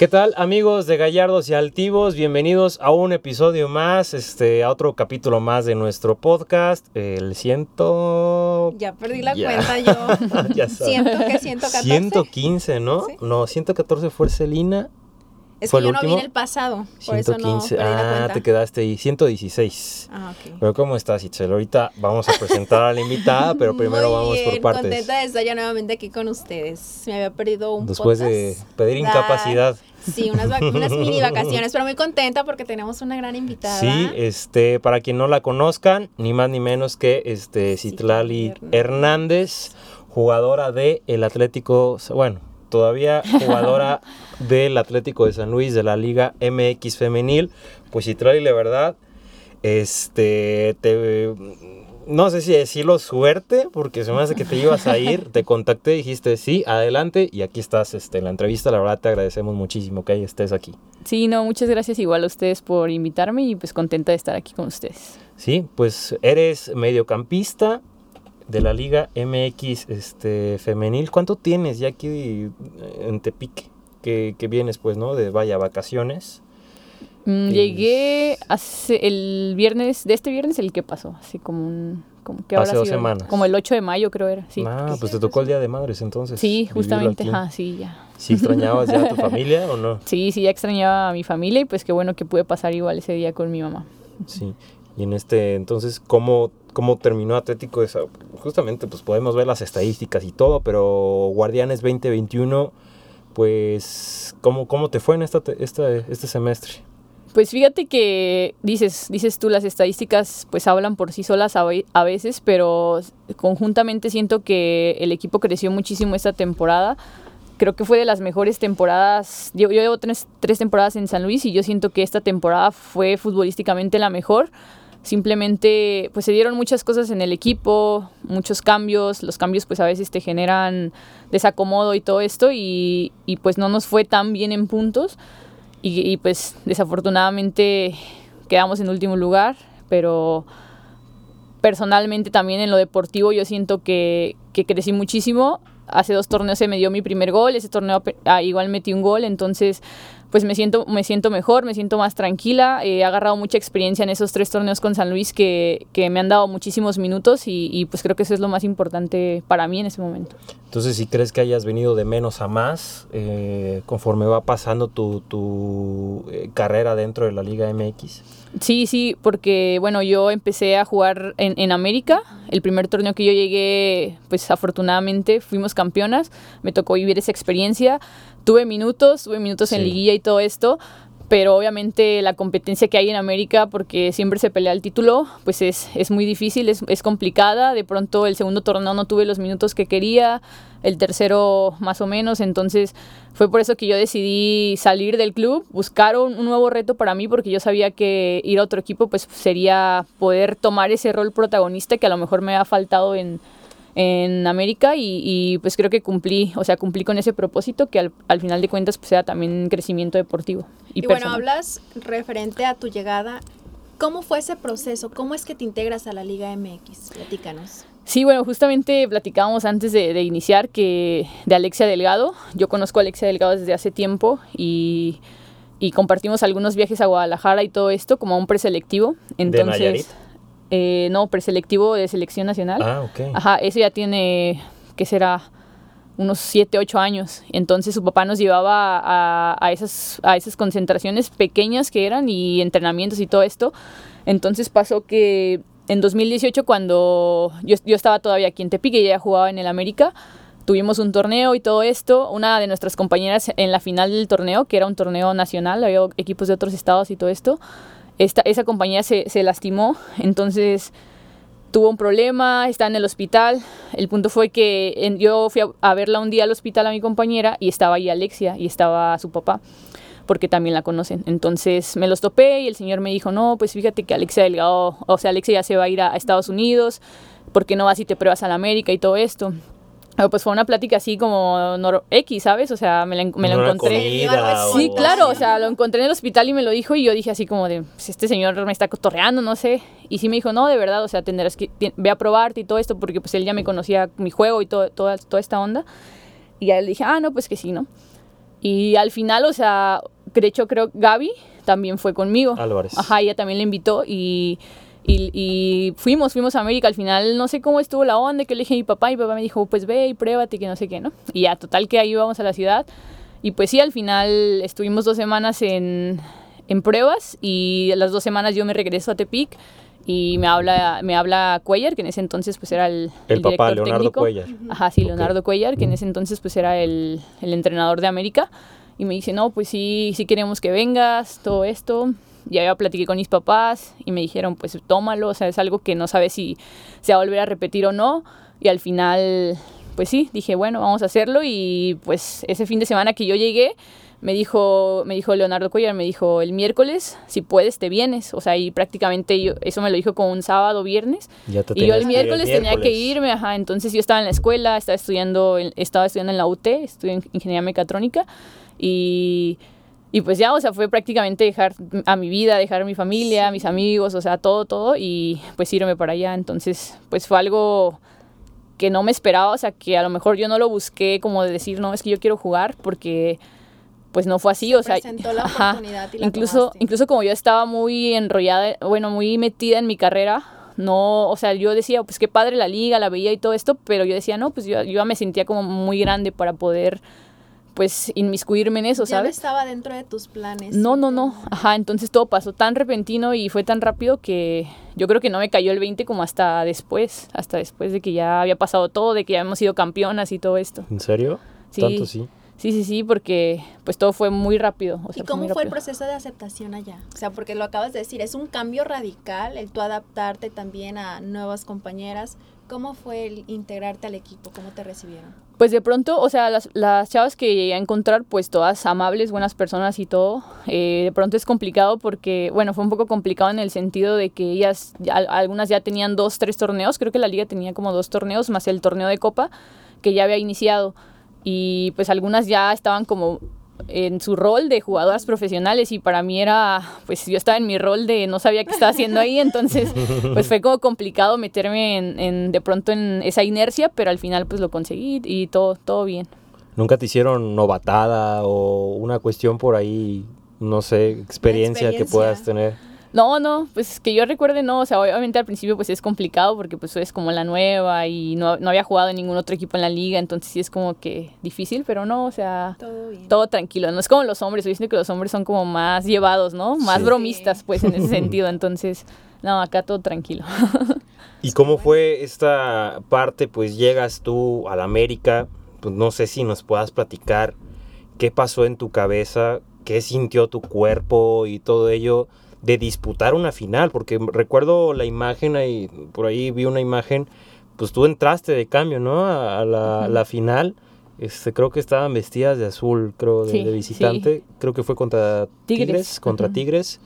¿Qué tal amigos de Gallardos y Altivos? Bienvenidos a un episodio más, este, a otro capítulo más de nuestro podcast, el ciento... Ya perdí la cuenta yo. ya Siento que 114. 115, ¿no? Sí. No, 114 fue Celina. Es ¿Fue que el yo no vi último? en el pasado, por eso no 115. perdí la ah, cuenta. te quedaste ahí. 116. Ah, ok. Pero ¿cómo estás, Itzel? Ahorita vamos a presentar a la invitada, pero primero Muy vamos por bien, partes. contenta de estar ya nuevamente aquí con ustedes. Me había perdido un Después de pedir Da- incapacidad. Sí, unas, mini vacaciones, pero muy contenta porque tenemos una gran invitada. Sí, este, para quien no la conozcan, ni más ni menos que este Citlali Citlali Hernández, jugadora de el Atlético, bueno, todavía jugadora del Atlético de San Luis de la Liga MX femenil. Pues Citlali, la verdad, este, te no sé si decirlo suerte, porque se me hace que te ibas a ir, te contacté, dijiste sí, adelante, y aquí estás este, en la entrevista, la verdad te agradecemos muchísimo que estés aquí. Sí, no, muchas gracias igual a ustedes por invitarme y pues contenta de estar aquí con ustedes. Sí, pues eres mediocampista de la Liga MX este, femenil. ¿Cuánto tienes ya aquí en Tepic? Que, que vienes, pues, ¿no? De vaya vacaciones. Mm, Llegué hace el viernes, de este viernes el que pasó, así como un, como que Hace dos sido? semanas. Como el 8 de mayo creo era, sí. ah, pues te tocó el Día de Madres entonces. sí, justamente, ajá, sí, ya. ¿Sí extrañabas ya a tu familia o no? Sí, sí, ya extrañaba a mi familia y pues qué bueno que pude pasar igual ese día con mi mamá. Sí. Y en este, entonces, ¿cómo, cómo terminó Atlético de Justamente, pues podemos ver las estadísticas y todo, pero Guardianes 2021, pues, ¿cómo, cómo te fue en esta, esta, este semestre? Pues fíjate que dices, dices tú, las estadísticas pues hablan por sí solas a, a veces, pero conjuntamente siento que el equipo creció muchísimo esta temporada. Creo que fue de las mejores temporadas. Yo, yo llevo tres, tres temporadas en San Luis y yo siento que esta temporada fue futbolísticamente la mejor. Simplemente pues se dieron muchas cosas en el equipo, muchos cambios. Los cambios pues a veces te generan desacomodo y todo esto y, y pues no nos fue tan bien en puntos y, pues desafortunadamente quedamos en último lugar, pero personalmente también en lo deportivo yo siento que, que crecí muchísimo. Hace dos torneos se me dio mi primer gol, ese torneo ah, igual metí un gol, entonces pues me siento, me siento mejor, me siento más tranquila. Eh, he agarrado mucha experiencia en esos tres torneos con San Luis que, que me han dado muchísimos minutos y, pues creo que eso es lo más importante para mí en ese momento. Entonces, si crees que hayas venido de menos a más eh, conforme va pasando tu, tu eh, carrera dentro de la Liga MX. Sí, sí, porque bueno, yo empecé a jugar en, en América. El primer torneo que yo llegué, pues afortunadamente fuimos campeonas. Me tocó vivir esa experiencia. Tuve minutos, tuve minutos en liguilla y todo esto. Pero obviamente la competencia que hay en América, porque siempre se pelea el título, pues es, es muy difícil, es, es complicada. De pronto el segundo torneo no tuve los minutos que quería, el tercero más o menos. Entonces fue por eso que yo decidí salir del club, buscar un, nuevo reto para mí, porque yo sabía que ir a otro equipo pues sería poder tomar ese rol protagonista que a lo mejor me ha faltado en, en América y, y, pues creo que cumplí, o sea, cumplí con ese propósito que al, al final de cuentas pues sea también crecimiento deportivo. Y, Y, bueno, hablas referente a tu llegada. ¿Cómo fue ese proceso? ¿Cómo es que te integras a la Liga MX? Platícanos. Sí, bueno, justamente platicábamos antes de, de iniciar que de Alexia Delgado. Yo conozco a Alexia Delgado desde hace tiempo y, y compartimos algunos viajes a Guadalajara y todo esto como un preselectivo. Nayarit? Eh, no, preselectivo de selección nacional. Ah, ok. Ajá, eso ya tiene, ¿qué será? Unos 7, 8 años. Entonces su papá nos llevaba a, a esas, a esas concentraciones pequeñas que eran y entrenamientos y todo esto. Entonces pasó que en 2018 cuando yo, yo estaba todavía aquí en Tepic y ella jugaba en el América, tuvimos un torneo y todo esto. Una de nuestras compañeras en la final del torneo, que era un torneo nacional, había equipos de otros estados y todo esto, esta, esa compañía se, se lastimó. Entonces tuvo un problema, está en el hospital. El punto fue que yo fui a, verla un día al hospital a mi compañera y estaba ahí Alexia y estaba su papá. porque también la conocen. Entonces me los topé y el señor me dijo, no, pues fíjate que Alexia Delgado, o sea, Alexia ya se va a ir a, a Estados Unidos, ¿por qué no vas y te pruebas a la América y todo esto? Pero pues fue una plática así como nor- X, ¿sabes? O sea, me la, en- me la Una encontré. comida Sí, o- claro, o sea, lo encontré en el hospital y me lo dijo y yo dije así como de, pues este señor me está cotorreando, no sé. Y sí me dijo, no, de verdad, o sea, tendrás que, ve a probarte y todo esto porque pues él ya me conocía mi juego y todo, toda, toda esta onda. Y ya le dije, ah, no, pues que sí, ¿no? Y al final, o sea, de hecho creo Gaby también fue conmigo. Álvarez. Ajá, ella también le invitó y, y, y fuimos, fuimos a América. Al final no sé cómo estuvo la onda, que le dije a mi papá y mi papá me dijo, pues ve y pruébate, que no sé qué, ¿no? Y ya, total que ahí íbamos a la ciudad. Y pues sí, al final estuvimos dos semanas en, en pruebas y a las dos semanas yo me regreso a Tepic y me habla, me habla Cuellar, que en ese entonces pues era el, El papá, director Leonardo técnico. Cuellar. Ajá, sí. Leonardo Cuellar, que en ese entonces pues era el, el entrenador de América. Y me dice, no, pues sí, sí queremos que vengas, todo esto. Ya ya platiqué con mis papás y me dijeron, pues tómalo, o sea, es algo que no sabes si se va a volver a repetir o no. Y al final, pues sí, dije, bueno, vamos a hacerlo. Y pues ese fin de semana que yo llegué, me dijo, me dijo Leonardo Cuellar, me dijo, el miércoles, si puedes, te vienes. O sea, y prácticamente yo, eso me lo dijo como un sábado, viernes. Ya te Y yo el miércoles tenía que irme, ajá, entonces yo estaba en la escuela, estaba estudiando, estaba estudiando en la UT, estudié en ingeniería mecatrónica y, y pues ya, o sea, fue prácticamente dejar a mi vida, dejar a mi familia, a mis amigos, o sea, todo, todo y pues irme para allá, entonces pues fue algo que no me esperaba, o sea, que a lo mejor yo no lo busqué como de decir, no, es que yo quiero jugar porque pues no fue así, o sea, la ajá, y la incluso, tomaste. incluso como yo estaba muy enrollada, bueno, muy metida en mi carrera, no, o sea, yo decía, pues qué padre la liga, la veía y todo esto, pero yo decía, no, pues yo, yo ya me sentía como muy grande para poder, pues, inmiscuirme en eso, Ya no ¿sabes? estaba dentro de tus planes. No, no, no, ajá, entonces todo pasó tan repentino y fue tan rápido que yo creo que no me cayó el 20 como hasta después, hasta después de que ya había pasado todo, de que ya hemos sido campeonas y todo esto. ¿En serio? Sí. Tanto sí. Sí, sí, sí, porque pues todo fue muy rápido. o sea, ¿Y cómo muy fue el proceso de aceptación allá? O sea, porque lo acabas de decir, es un cambio radical el tú adaptarte también a nuevas compañeras. ¿Cómo fue el integrarte al equipo? ¿Cómo te recibieron? Pues de pronto, o sea, las, las chavas que llegué a encontrar, pues todas amables, buenas personas y todo, eh, de pronto es complicado porque, bueno, fue un poco complicado en el sentido de que ellas, ya- algunas ya tenían dos, tres torneos, creo que la liga tenía como dos torneos, más el torneo de copa que ya había iniciado. Y pues algunas ya estaban como en su rol de jugadoras profesionales y para mí era, pues yo estaba en mi rol de no sabía qué estaba haciendo ahí, entonces pues fue como complicado meterme en, en de pronto en esa inercia, pero al final pues lo conseguí y todo, todo bien. ¿Nunca te hicieron novatada o una cuestión por ahí, no sé, experiencia, que puedas tener? No, no, pues que yo recuerde no, o sea, obviamente al principio pues es complicado porque pues es como la nueva y no, no había jugado en ningún otro equipo en la liga, entonces sí es como que difícil, pero no, o sea, Todo bien. todo tranquilo, no es como los hombres, yo siento que los hombres son como más llevados, ¿no? Más Sí. bromistas pues en ese sentido, entonces, no, acá todo tranquilo. ¿Y cómo fue esta parte? Pues llegas tú a la América, pues no sé si nos puedas platicar qué pasó en tu cabeza, qué sintió tu cuerpo y todo ello de disputar una final, porque recuerdo la imagen ahí, por ahí vi una imagen, pues tú entraste de cambio, ¿no? A, la, final. Este, creo que estaban vestidas de azul, creo, de, Sí, de visitante. Creo que fue contra Tigres, Tigres, contra. Tigres.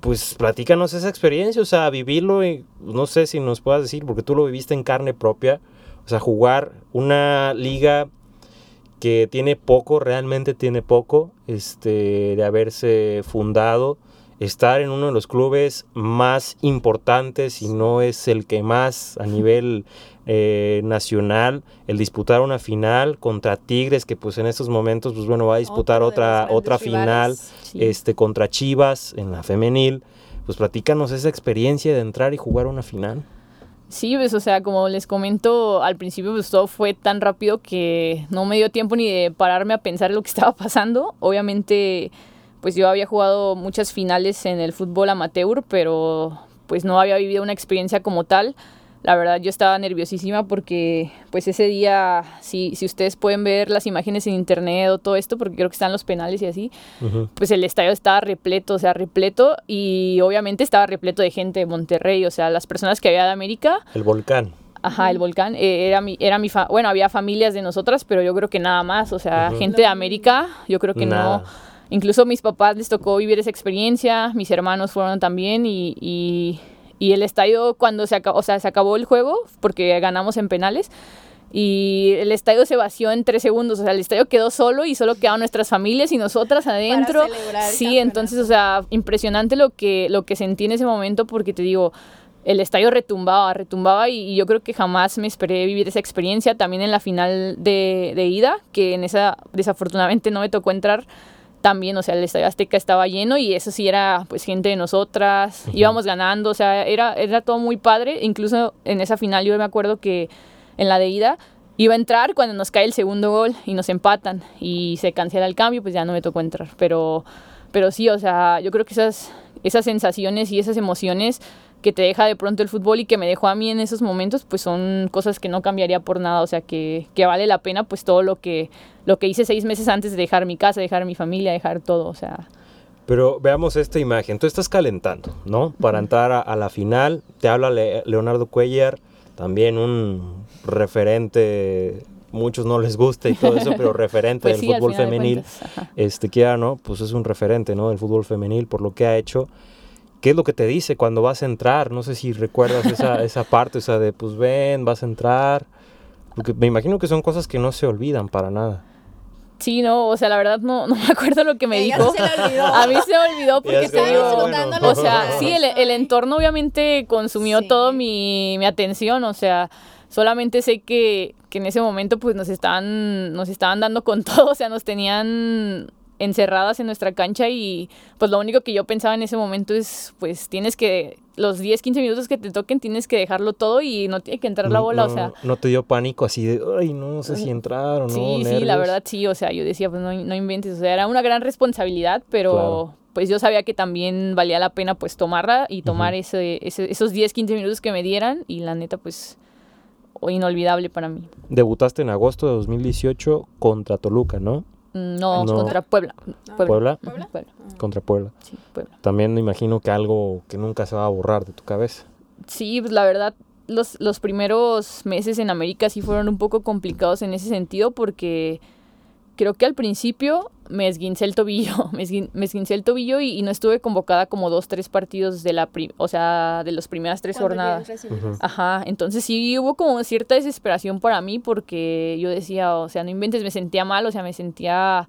Pues platícanos esa experiencia, o sea, vivirlo y no sé si nos puedas decir, porque tú lo viviste en carne propia, o sea, jugar una liga que tiene poco, realmente tiene poco, este, de haberse fundado, estar en uno de los clubes más importantes, si no es el que más a nivel eh, nacional, el disputar una final contra Tigres, que pues en estos momentos, pues bueno, va a disputar Otro otra, otra final. Sí. este, contra Chivas en la femenil. Pues platícanos esa experiencia de entrar y jugar una final. Sí, pues, o sea, como les comento, al principio pues todo fue tan rápido que no me dio tiempo ni de pararme a pensar lo que estaba pasando. Obviamente, pues yo había jugado muchas finales en el fútbol amateur, pero pues no había vivido una experiencia como tal. La verdad yo estaba nerviosísima porque pues ese día, si, si ustedes pueden ver las imágenes en internet o todo esto, porque creo que están los penales y así, Ujú. pues el estadio estaba repleto, o sea, repleto y obviamente estaba repleto de gente de Monterrey, o sea, las personas que había de América, El volcán. ajá, el volcán, eh, era mi, era mi, fa- bueno, había familias de nosotras, pero yo creo que nada más, o sea, gente de América, yo creo que Nada. no, incluso a mis papás les tocó vivir esa experiencia, mis hermanos fueron también y, y, y el estadio cuando se acabó, o sea, se acabó el juego porque ganamos en penales y el estadio se vació en tres segundos, o sea, el estadio quedó solo y solo quedaban nuestras familias y nosotras adentro. Sí, entonces, o sea, impresionante lo que, lo que sentí en ese momento porque te digo, el estadio retumbaba, retumbaba y, y yo creo que jamás me esperé vivir esa experiencia. También en la final de, de ida, que en esa desafortunadamente no me tocó entrar, también, o sea, el Estadio Azteca estaba lleno y eso sí era pues gente de nosotras, íbamos ganando, o sea, era, era todo muy padre, incluso en esa final yo me acuerdo que en la de ida iba a entrar cuando nos cae el segundo gol y nos empatan y se cancela el cambio, pues ya no me tocó entrar, pero, pero sí, o sea, yo creo que esas, esas sensaciones y esas emociones que te deja de pronto el fútbol y que me dejó a mí en esos momentos, pues son cosas que no cambiaría por nada, o sea, que, que vale la pena pues todo lo que, lo que hice seis meses antes de dejar mi casa, dejar mi familia, dejar todo, o sea, Pero veamos esta imagen. Tú estás calentando, ¿no? Para entrar a, a la final. Te habla Le- Leonardo Cuellar, también un referente. Muchos no les gusta y todo eso, pero referente pues del sí, fútbol de femenil. ajá. Este, quiera, ¿no? Pues es un referente, ¿no? Del fútbol femenil por lo que ha hecho. ¿Qué es lo que te dice cuando vas a entrar? No sé si recuerdas esa, esa parte, o sea, de pues ven, vas a entrar. Porque me imagino que son cosas que no se olvidan para nada. Sí, no, o sea, la verdad no, no me acuerdo lo que me Ella dijo. no se le olvidó. A mí se me olvidó porque te digo, bueno. o sea, sí, el, el entorno obviamente consumió Sí. todo mi, mi atención, o sea, solamente sé que, que en ese momento pues nos estaban, nos estaban dando con todo, o sea, nos tenían encerradas en nuestra cancha y pues lo único que yo pensaba en ese momento es pues tienes que, los 10, 15 minutos que te toquen tienes que dejarlo todo y no tiene que entrar la bola, no, o sea, No te dio pánico así de, ay, no sé si entrar o no. Sí, sí, la nervios"? verdad sí, o sea, yo decía, pues no, no inventes, o sea, era una gran responsabilidad, pero Claro. pues yo sabía que también valía la pena pues tomarla y tomar ese, ese- esos 10, 15 minutos que me dieran y la neta pues inolvidable para mí. Debutaste en agosto de 2018 contra Toluca, ¿no? Mm, No, No. contra Puebla. Puebla. Ujú, Puebla, Contra Puebla. sí, Puebla. También me imagino que algo que nunca se va a borrar de tu cabeza. Sí, pues la verdad, los, los primeros meses en América sí fueron un poco complicados en ese sentido porque creo que al principio me esguincé el tobillo, me, esguin- me esguincé el tobillo y, y no estuve convocada como dos, tres partidos de la, pri- o sea, de las primeras tres jornadas. Ajá, entonces sí hubo como cierta desesperación para mí porque yo decía, o sea, no inventes, me sentía mal, o sea, me sentía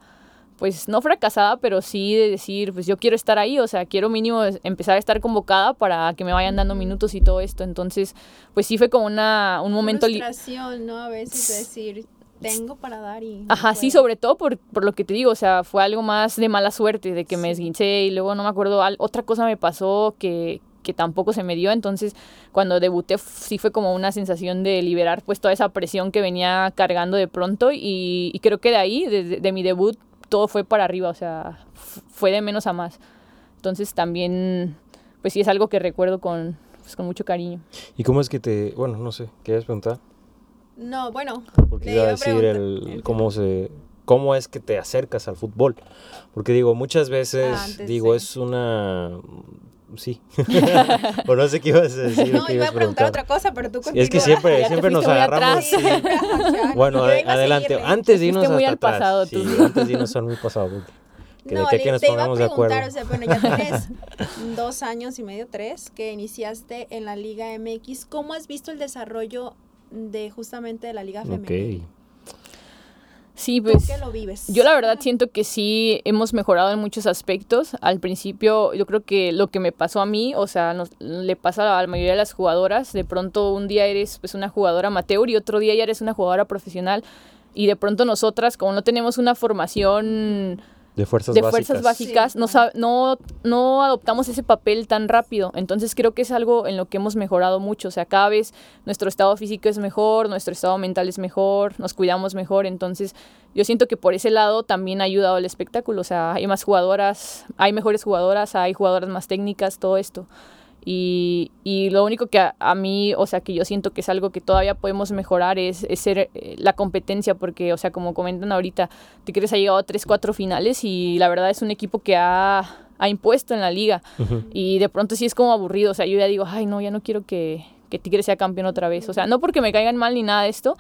pues no fracasada, pero sí de decir, pues yo quiero estar ahí, o sea, quiero mínimo empezar a estar convocada para que me vayan dando minutos y todo esto. Entonces, pues sí fue como una, un momento... Frustración, ¿no? A veces decir, tengo para dar y... no Ajá, sí, sobre todo por, por lo que te digo, o sea, fue algo más de mala suerte, de que me Sí. esguincé y luego no me acuerdo, al- otra cosa me pasó que, que tampoco se me dio, entonces cuando debuté sí fue como una sensación de liberar pues toda esa presión que venía cargando de pronto y, y creo que de ahí, desde de mi debut, todo fue para arriba, o sea, fue de menos a más. Entonces también, pues sí es algo que recuerdo con, pues, con mucho cariño. ¿Y cómo es que te, bueno, no sé, ¿quieres preguntar? No, bueno. Porque iba a decir preguntar- el, el- cómo se, cómo es que te acercas al fútbol. Porque digo, muchas veces, Ah, antes digo, de- es una, sí. o no sé qué ibas a decir. No, iba a preguntar otra cosa, pero tú Es que siempre, Ya siempre nos agarramos. sí. Bueno, adelante. Antes de irnos muy hasta al atrás. pasado, Sí, antes de irnos al muy pasado. porque- que de No, aquí a le- que nos te iba a pongamos de acuerdo. preguntar, o sea, bueno, ya tienes dos años y medio, tres, que iniciaste en la Liga MX. ¿Cómo has visto el desarrollo de justamente de la Liga Femenil? Ok. Sí, ¿Tú pues... qué lo vives? Yo la verdad siento que sí hemos mejorado en muchos aspectos. Al principio yo creo que lo que me pasó a mí, o sea, nos- le pasa a la mayoría de las jugadoras, de pronto un día eres pues una jugadora amateur y otro día ya eres una jugadora profesional y de pronto nosotras como no tenemos una formación De fuerzas de básicas. fuerzas básicas, Sí. no, sab- no, no adoptamos ese papel tan rápido. Entonces creo que es algo en lo que hemos mejorado mucho. O sea, cada vez nuestro estado físico es mejor, nuestro estado mental es mejor, nos cuidamos mejor. Entonces yo siento que por ese lado también ha ayudado el espectáculo. O sea, hay más jugadoras, hay mejores jugadoras, hay jugadoras más técnicas, todo esto. Y, y lo único que a, a mí, o sea, que yo siento que es algo que todavía podemos mejorar es, es ser eh, la competencia, porque, o sea, como comentan ahorita, Tigres ha llegado a 3, 4 finales y la verdad es un equipo que ha, ha impuesto en la liga. Ujú. Y de pronto sí es como aburrido, o sea, yo ya digo, ay, no, ya no quiero que, que Tigres sea campeón otra vez. O sea, no porque me caigan mal ni nada de esto,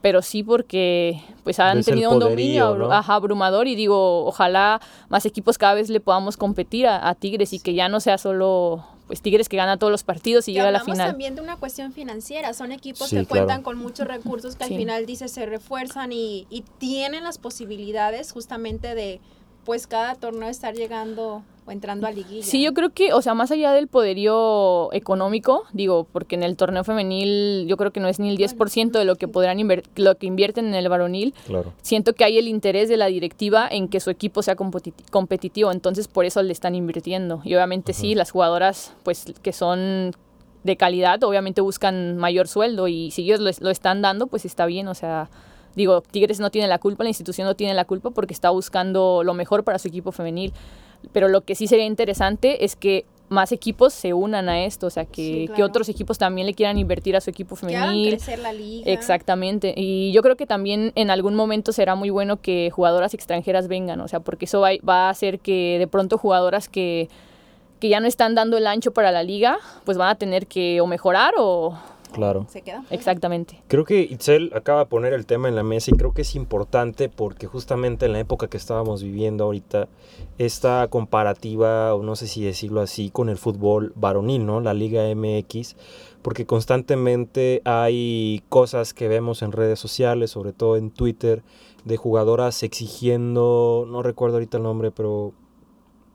pero sí porque pues han tenido un dominio ¿no? ajá, abrumador y digo, ojalá más equipos cada vez le podamos competir a, a Tigres y que ya no sea solo pues Tigres que gana todos los partidos y Que llega a la hablamos final. también de una cuestión financiera. Son equipos Sí, que claro. cuentan con muchos recursos que Sí. al final, dice, se refuerzan y, y tienen las posibilidades justamente de, pues, cada torneo estar llegando o entrando a liguilla. Sí, yo creo que, o sea, más allá del poderío económico, digo, porque en el torneo femenil yo creo que no es ni el 10% de lo que podrán inver- lo que invierten en el varonil. Claro. Siento que hay el interés de la directiva en que su equipo sea competi- competitivo, entonces por eso le están invirtiendo. Y obviamente sí, las jugadoras, pues que son de calidad, obviamente buscan mayor sueldo y si ellos lo, lo están dando, pues está bien, o sea, digo, Tigres no tiene la culpa, la institución no tiene la culpa porque está buscando lo mejor para su equipo femenil. Pero lo que sí sería interesante es que más equipos se unan a esto, o sea, que, Sí, que otros equipos también le quieran invertir a su equipo que femenil. crecer la liga. Exactamente. Y yo creo que también en algún momento será muy bueno que jugadoras extranjeras vengan, o sea, porque eso va, va a hacer que de pronto jugadoras que, que ya no están dando el ancho para la liga, pues van a tener que o mejorar o... Claro. Se queda. Exactamente. Creo que Itzel acaba de poner el tema en la mesa y creo que es importante porque justamente en la época que estábamos viviendo ahorita, esta comparativa, o no sé si decirlo así, con el fútbol varonil, ¿no? La Liga MX, porque constantemente hay cosas que vemos en redes sociales, sobre todo en Twitter, de jugadoras exigiendo, no recuerdo ahorita el nombre, pero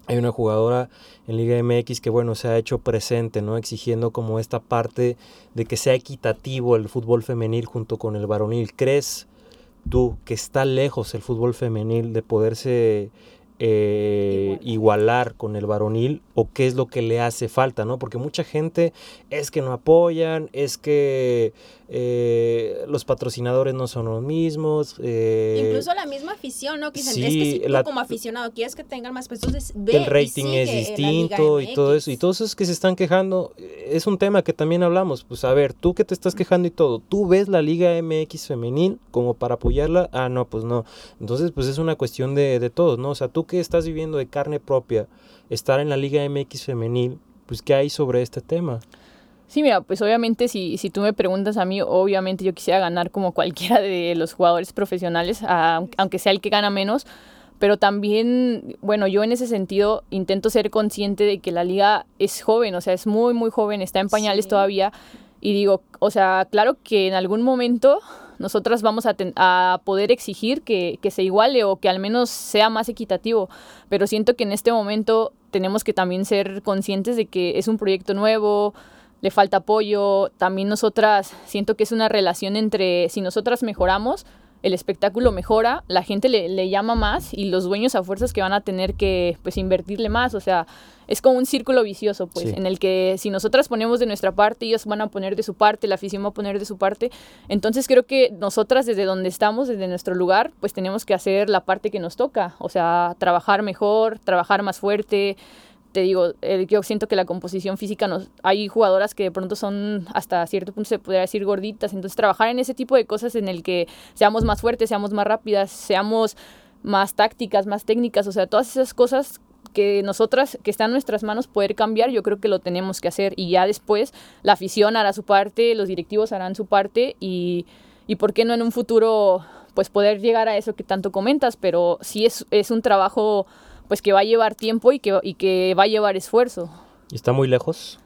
hay una jugadora en Liga MX que, bueno, se ha hecho presente, ¿no? Exigiendo como esta parte de que sea equitativo el fútbol femenil junto con el varonil. ¿Crees tú que está lejos el fútbol femenil de poderse eh, igualar con el varonil o qué es lo que le hace falta, ¿no? Porque mucha gente es que no apoyan, es que eh, los patrocinadores no son los mismos. eh, Incluso la misma afición, ¿no? Que dicen, es sí, que si tú como aficionado quieres que tengan más pesos, entonces ve el rating es distinto y todo eso. Y todos esos que se están quejando, eh, es un tema que también hablamos. Pues a ver, tú que te estás quejando y todo, ¿tú ves la Liga MX femenil como para apoyarla? Ah, no, pues no. Entonces, pues es una cuestión de, de todos, ¿no? O sea, tú que estás viviendo de carne propia, estar en la Liga MX femenil, pues ¿qué hay sobre este tema? Sí, mira, pues obviamente si, si tú me preguntas a mí, obviamente yo quisiera ganar como cualquiera de los jugadores profesionales, aunque sea el que gana menos, pero también, bueno, yo en ese sentido intento ser consciente de que la liga es joven, o sea, es muy, muy joven, está en pañales Sí. todavía, y digo, o sea, claro que en algún momento nosotras vamos a, ten- a poder exigir que, que se iguale o que al menos sea más equitativo, pero siento que en este momento tenemos que también ser conscientes de que es un proyecto nuevo, le falta apoyo, también nosotras siento que es una relación entre si nosotras mejoramos, el espectáculo mejora, la gente le, le llama más y los dueños a fuerzas que van a tener que pues invertirle más, o sea, es como un círculo vicioso, pues, Sí. en el que si nosotras ponemos de nuestra parte, ellos van a poner de su parte, la afición va a poner de su parte. Entonces creo que nosotras desde donde estamos, desde nuestro lugar, pues tenemos que hacer la parte que nos toca, o sea, trabajar mejor, trabajar más fuerte. Te digo, yo siento que la composición física nos hay jugadoras que de pronto son hasta cierto punto se podría decir gorditas, entonces trabajar en ese tipo de cosas en el que seamos más fuertes, seamos más rápidas, seamos más tácticas, más técnicas, o sea, todas esas cosas que nosotras, que está en nuestras manos poder cambiar, yo creo que lo tenemos que hacer. Y ya después la afición hará su parte, los directivos harán su parte y, y por qué no en un futuro pues poder llegar a eso que tanto comentas, pero sí es, es un trabajo pues que va a llevar tiempo y que, y que va a llevar esfuerzo. ¿Y ¿Está muy lejos?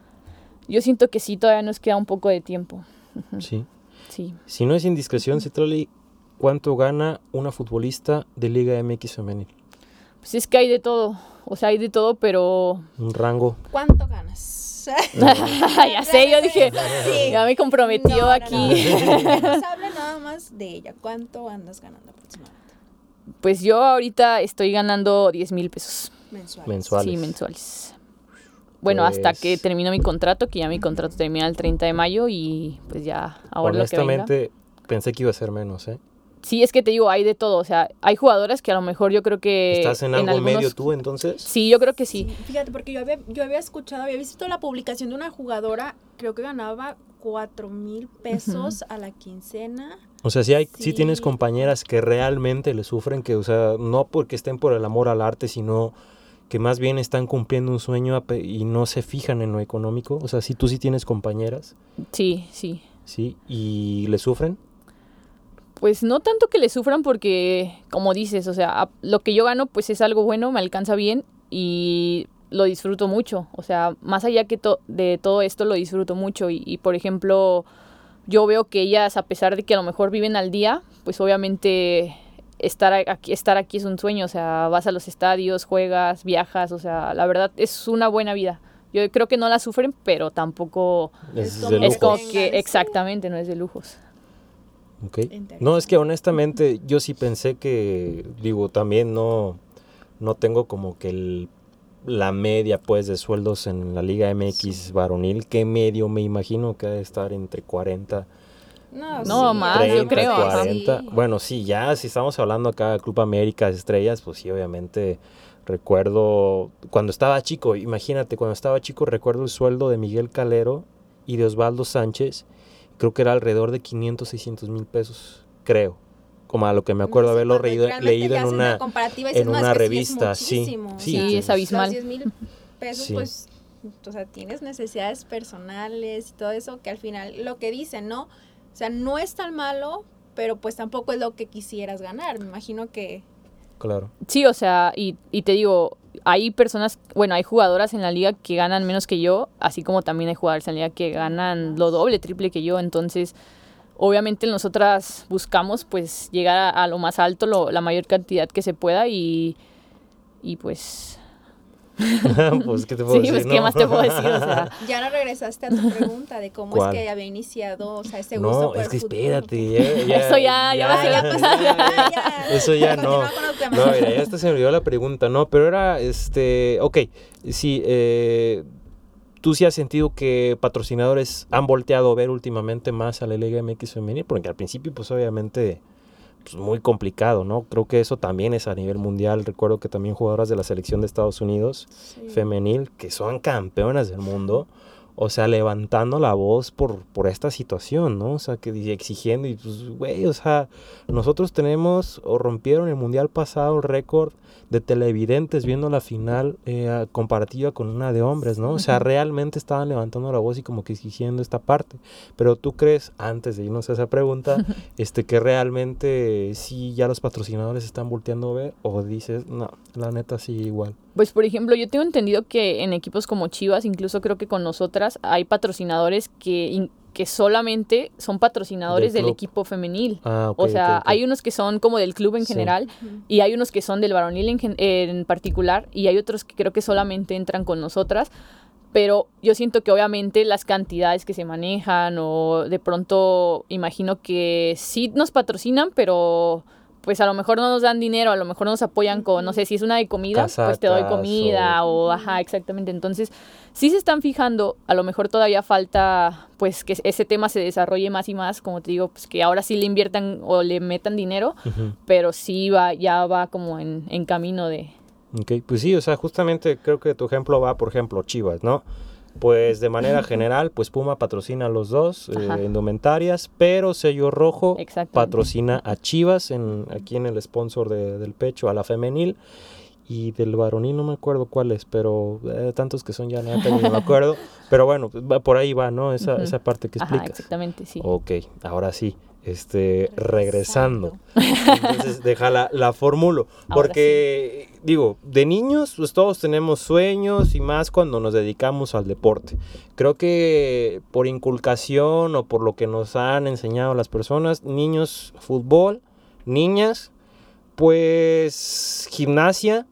Yo siento que sí, todavía nos queda un poco de tiempo. Sí. Sí. Si no es indiscreción, Citrali, ¿cuánto gana una futbolista de Liga MX femenil? Pues es que hay de todo, o sea, hay de todo, pero Un rango. ¿Cuánto ganas? ya sé, yo dije, Sí. ya me comprometió No, no, aquí. no. Se habla nada más de ella. ¿Cuánto andas ganando? Pues yo ahorita estoy ganando 10 mil pesos. Mensuales. Mensuales. Sí, mensuales. Bueno, hasta Pues- que termino mi contrato, que ya mi contrato termina el 30 de mayo y pues ya ahora lo que venga. Honestamente, pensé que iba a ser menos, ¿eh? Sí, es que te digo, hay de todo. O sea, hay jugadoras que a lo mejor yo creo que. ¿Estás en algo algunos- medio tú entonces? Sí, yo creo que sí. Sí, fíjate, porque yo había, yo había escuchado, había visto la publicación de una jugadora, creo que ganaba 4 mil pesos a la quincena. O sea, sí, hay, sí. Sí. tienes compañeras que realmente le sufren, que, o sea, no porque estén por el amor al arte, sino que más bien están cumpliendo un sueño y no se fijan en lo económico. O sea, sí, tú sí tienes compañeras, Sí, sí. ¿sí? Y le sufren. Pues no tanto que le sufran porque, como dices, o sea, a- lo que yo gano pues es algo bueno, me alcanza bien y lo disfruto mucho. O sea, más allá que to- de todo esto lo disfruto mucho y, y, por ejemplo, yo veo que ellas, a pesar de que a lo mejor viven al día, pues obviamente estar aquí, estar aquí es un sueño. O sea, vas a los estadios, juegas, viajas, o sea, la verdad es una buena vida. Yo creo que no la sufren, pero tampoco Es, Es de como- es como lujos. que exactamente no es de lujos. Ok. Interesante. No, es que honestamente yo sí pensé que, digo, también no, no tengo como que el- la media pues de sueldos en la Liga MX varonil, que medio me imagino que ha de estar entre 40, No, No, sí, más, yo 30, creo, ajá. 40. Bueno, sí, ya si estamos hablando acá de Club América Estrellas, pues sí, obviamente recuerdo cuando estaba chico, imagínate, cuando estaba chico recuerdo el sueldo de Miguel Calero y de Osvaldo Sánchez, creo que era alrededor de 500, 600 mil pesos, creo, como a lo que me acuerdo haberlo cuando leído, en una... comparativa y en "No, es una que sí es revista, sí, muchísimo". sí, es abismal. Los 10 mil pesos, Sí. pues, o sea, tienes necesidades personales y todo eso que al final, lo que dicen, ¿no? O sea, no es tan malo, pero pues tampoco es lo que quisieras ganar. Me imagino que... Claro. Sí, o sea, y, y te digo, hay personas, bueno, hay jugadoras en la liga que ganan menos que yo, así como también hay jugadores en la liga que ganan lo doble, triple que yo, entonces obviamente nosotras buscamos pues llegar a, a lo más alto, lo- la mayor cantidad que se pueda y, y pues pues, ¿qué te puedo sí, decir? pues qué no? más te puedo decir, o sea, Ya no regresaste a tu pregunta de cómo ¿Cuál? es que había iniciado, o sea, ese gusto No, por es el que espérate, ya, ya- Eso ya- ya va a ya ser- ya, ya. Eso ya no. No, mira, ya hasta se me olvidó la pregunta, no, pero era, este, ok, sí, eh, tú sí has sentido que patrocinadores han volteado a ver últimamente más a la Liga MX femenil, porque al principio, pues obviamente, pues muy complicado, ¿no? Creo que eso también es a nivel mundial. Recuerdo que también jugadoras de la selección de Estados Unidos Sí. femenil, que son campeonas del mundo, o sea, levantando la voz por, por esta situación, ¿no? O sea, que exigiendo y pues, güey, o sea, nosotros tenemos o rompieron el mundial pasado el récord de televidentes viendo la final eh, comparativa con una de hombres, ¿no? O sea, realmente estaban levantando la voz y como que exigiendo esta parte. Pero tú crees, antes de irnos a esa pregunta, este que realmente sí ya los patrocinadores están volteando a ver o dices, no, la neta sí igual. Pues por ejemplo, yo tengo entendido que en equipos como Chivas, incluso creo que con nosotras, hay patrocinadores que, que solamente son patrocinadores Del equipo femenil. Ah, ok, o sea, hay unos que son como del club en Sí. general y hay unos que son del varonil en, gen- en particular y hay otros que creo que solamente entran con nosotras. Pero yo siento que obviamente las cantidades que se manejan o de pronto imagino que sí nos patrocinan, pero pues a lo mejor no nos dan dinero, a lo mejor nos apoyan con, no sé, si es una de comida, pues te doy comida o, ajá, exactamente. Entonces, sí se están fijando, a lo mejor todavía falta pues que ese tema se desarrolle más y más, como te digo, pues que ahora sí le inviertan o le metan dinero, pero sí va, ya va como en, en camino de... Ok, pues sí, o sea, justamente creo que tu ejemplo va, por ejemplo, Chivas, ¿no? Pues de manera general, pues Puma patrocina a los dos eh, Ajá. indumentarias, pero Sello Rojo patrocina a Chivas, en, aquí en el sponsor de- del pecho, a la femenil, y del varonil no me acuerdo cuál es, pero eh, tantos que son ya nada, ni me acuerdo, pero bueno, va- por ahí va, ¿no? Esa, esa parte que Ajá, explicas. exactamente, sí. Ok, ahora sí, este, regresando. Entonces, deja la, fórmula. Ahora Porque, digo, de niños, pues todos tenemos sueños y más cuando nos dedicamos al deporte. Creo que por inculcación o por lo que nos han enseñado las personas, niños, fútbol, niñas, pues gimnasia,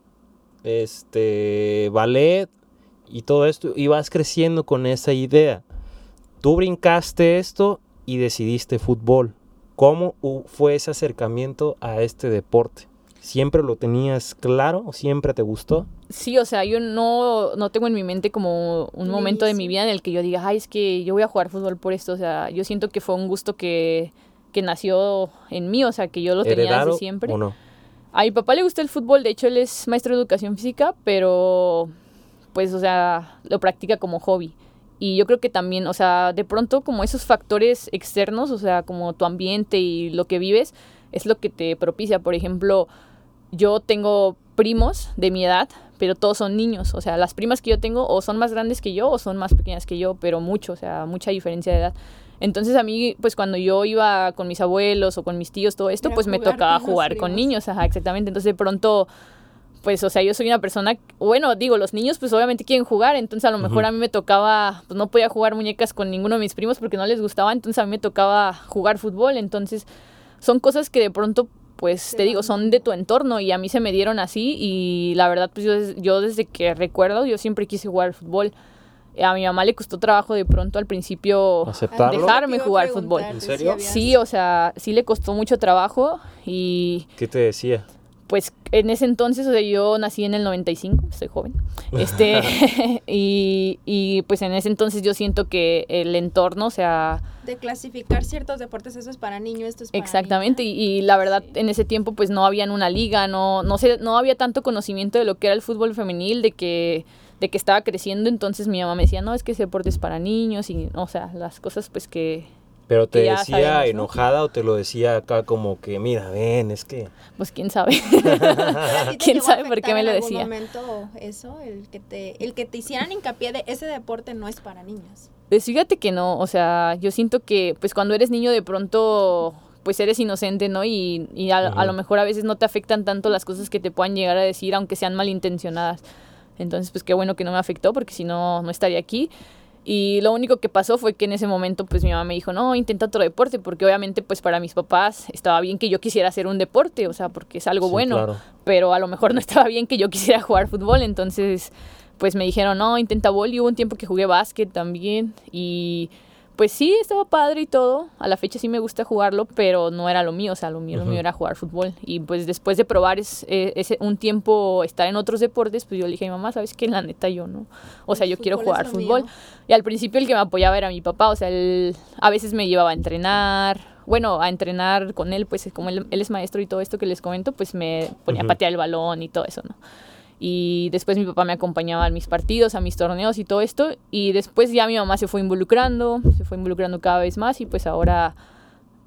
este, ballet y todo esto, y vas creciendo con esa idea. Tú brincaste esto y decidiste fútbol. ¿Cómo fue ese acercamiento a este deporte? ¿Siempre lo tenías claro? ¿O ¿Siempre te gustó? Sí, o sea, yo no, no tengo en mi mente como un momento de mi vida en el que yo diga, ay, es que yo voy a jugar fútbol por esto. O sea, yo siento que fue un gusto que, que nació en mí, o sea, que yo lo tenía ¿Heredado desde siempre. o no? A mi papá le gusta el fútbol, de hecho él es maestro de educación física, pero pues, o sea, lo practica como hobby. Y yo creo que también, o sea, de pronto como esos factores externos, o sea, como tu ambiente y lo que vives, es lo que te propicia. Por ejemplo, yo tengo primos de mi edad, pero todos son niños, o sea, las primas que yo tengo o son más grandes que yo o son más pequeñas que yo, pero mucho, o sea, mucha diferencia de edad. Entonces a mí, pues cuando yo iba con mis abuelos o con mis tíos, todo esto, Era pues me tocaba con jugar con niños, ajá, exactamente. Entonces de pronto, pues, o sea, yo soy una persona, bueno, digo, los niños pues obviamente quieren jugar, entonces a lo mejor a mí me tocaba, pues no podía jugar muñecas con ninguno de mis primos porque no les gustaba, entonces a mí me tocaba jugar fútbol, entonces son cosas que de pronto pues te digo, son de tu entorno y a mí se me dieron así y la verdad pues yo, yo desde que recuerdo yo siempre quise jugar fútbol. A mi mamá le costó trabajo de pronto al principio ¿Aceptarlo? dejarme jugar fútbol. ¿En serio? Sí, o sea, sí le costó mucho trabajo y ¿Qué te decía? Pues en ese entonces, o sea, yo nací en el 95, soy joven, este, y, y pues en ese entonces yo siento que el entorno, o sea, De clasificar ciertos deportes, eso es para niños, esto es para exactamente, y, y la verdad Sí. en ese tiempo pues no había en una liga, no, no sé, no había tanto conocimiento de lo que era el fútbol femenil, de que de que estaba creciendo, entonces mi mamá me decía, no, es que ese deporte es para niños, y, o sea, las cosas pues que, ¿Pero te decía sabemos, ¿no? enojada o te lo decía acá como que, mira, ven, es que... pues quién sabe. ¿A ti te ¿Quién sabe por qué me en lo algún decía? momento eso, el que te el que te hicieran hincapié de ese deporte no es para niños. Pues fíjate que no, o sea, yo siento que pues cuando eres niño de pronto pues eres inocente, ¿no? Y, y a, a lo mejor a veces no te afectan tanto las cosas que te puedan llegar a decir, aunque sean malintencionadas. Entonces, pues qué bueno que no me afectó, porque si no, no estaría aquí. Y lo único que pasó fue que en ese momento, pues mi mamá me dijo, no, intenta otro deporte, porque obviamente, pues para mis papás estaba bien que yo quisiera hacer un deporte, o sea, porque es algo Sí, bueno claro. pero a lo mejor no estaba bien que yo quisiera jugar fútbol, entonces pues me dijeron, no, intenta y hubo un tiempo que jugué básquet también y pues sí, estaba padre y todo, a la fecha sí me gusta jugarlo, pero no era lo mío, o sea, lo mío, lo mío era jugar fútbol. Y pues después de probar es, eh, ese, un tiempo estar en otros deportes, pues yo le dije a mi mamá, ¿sabes qué? La neta yo no, o sea, El yo quiero jugar es fútbol mío. y al principio el que me apoyaba era mi papá, o sea, él a veces me llevaba a entrenar, bueno, a entrenar con él, pues como él, él es maestro y todo esto que les comento, pues me ponía a patear el balón y todo eso, ¿no? Y después mi papá me acompañaba a mis partidos, a mis torneos y todo esto. Y después ya mi mamá se fue involucrando, se fue involucrando cada vez más y pues ahora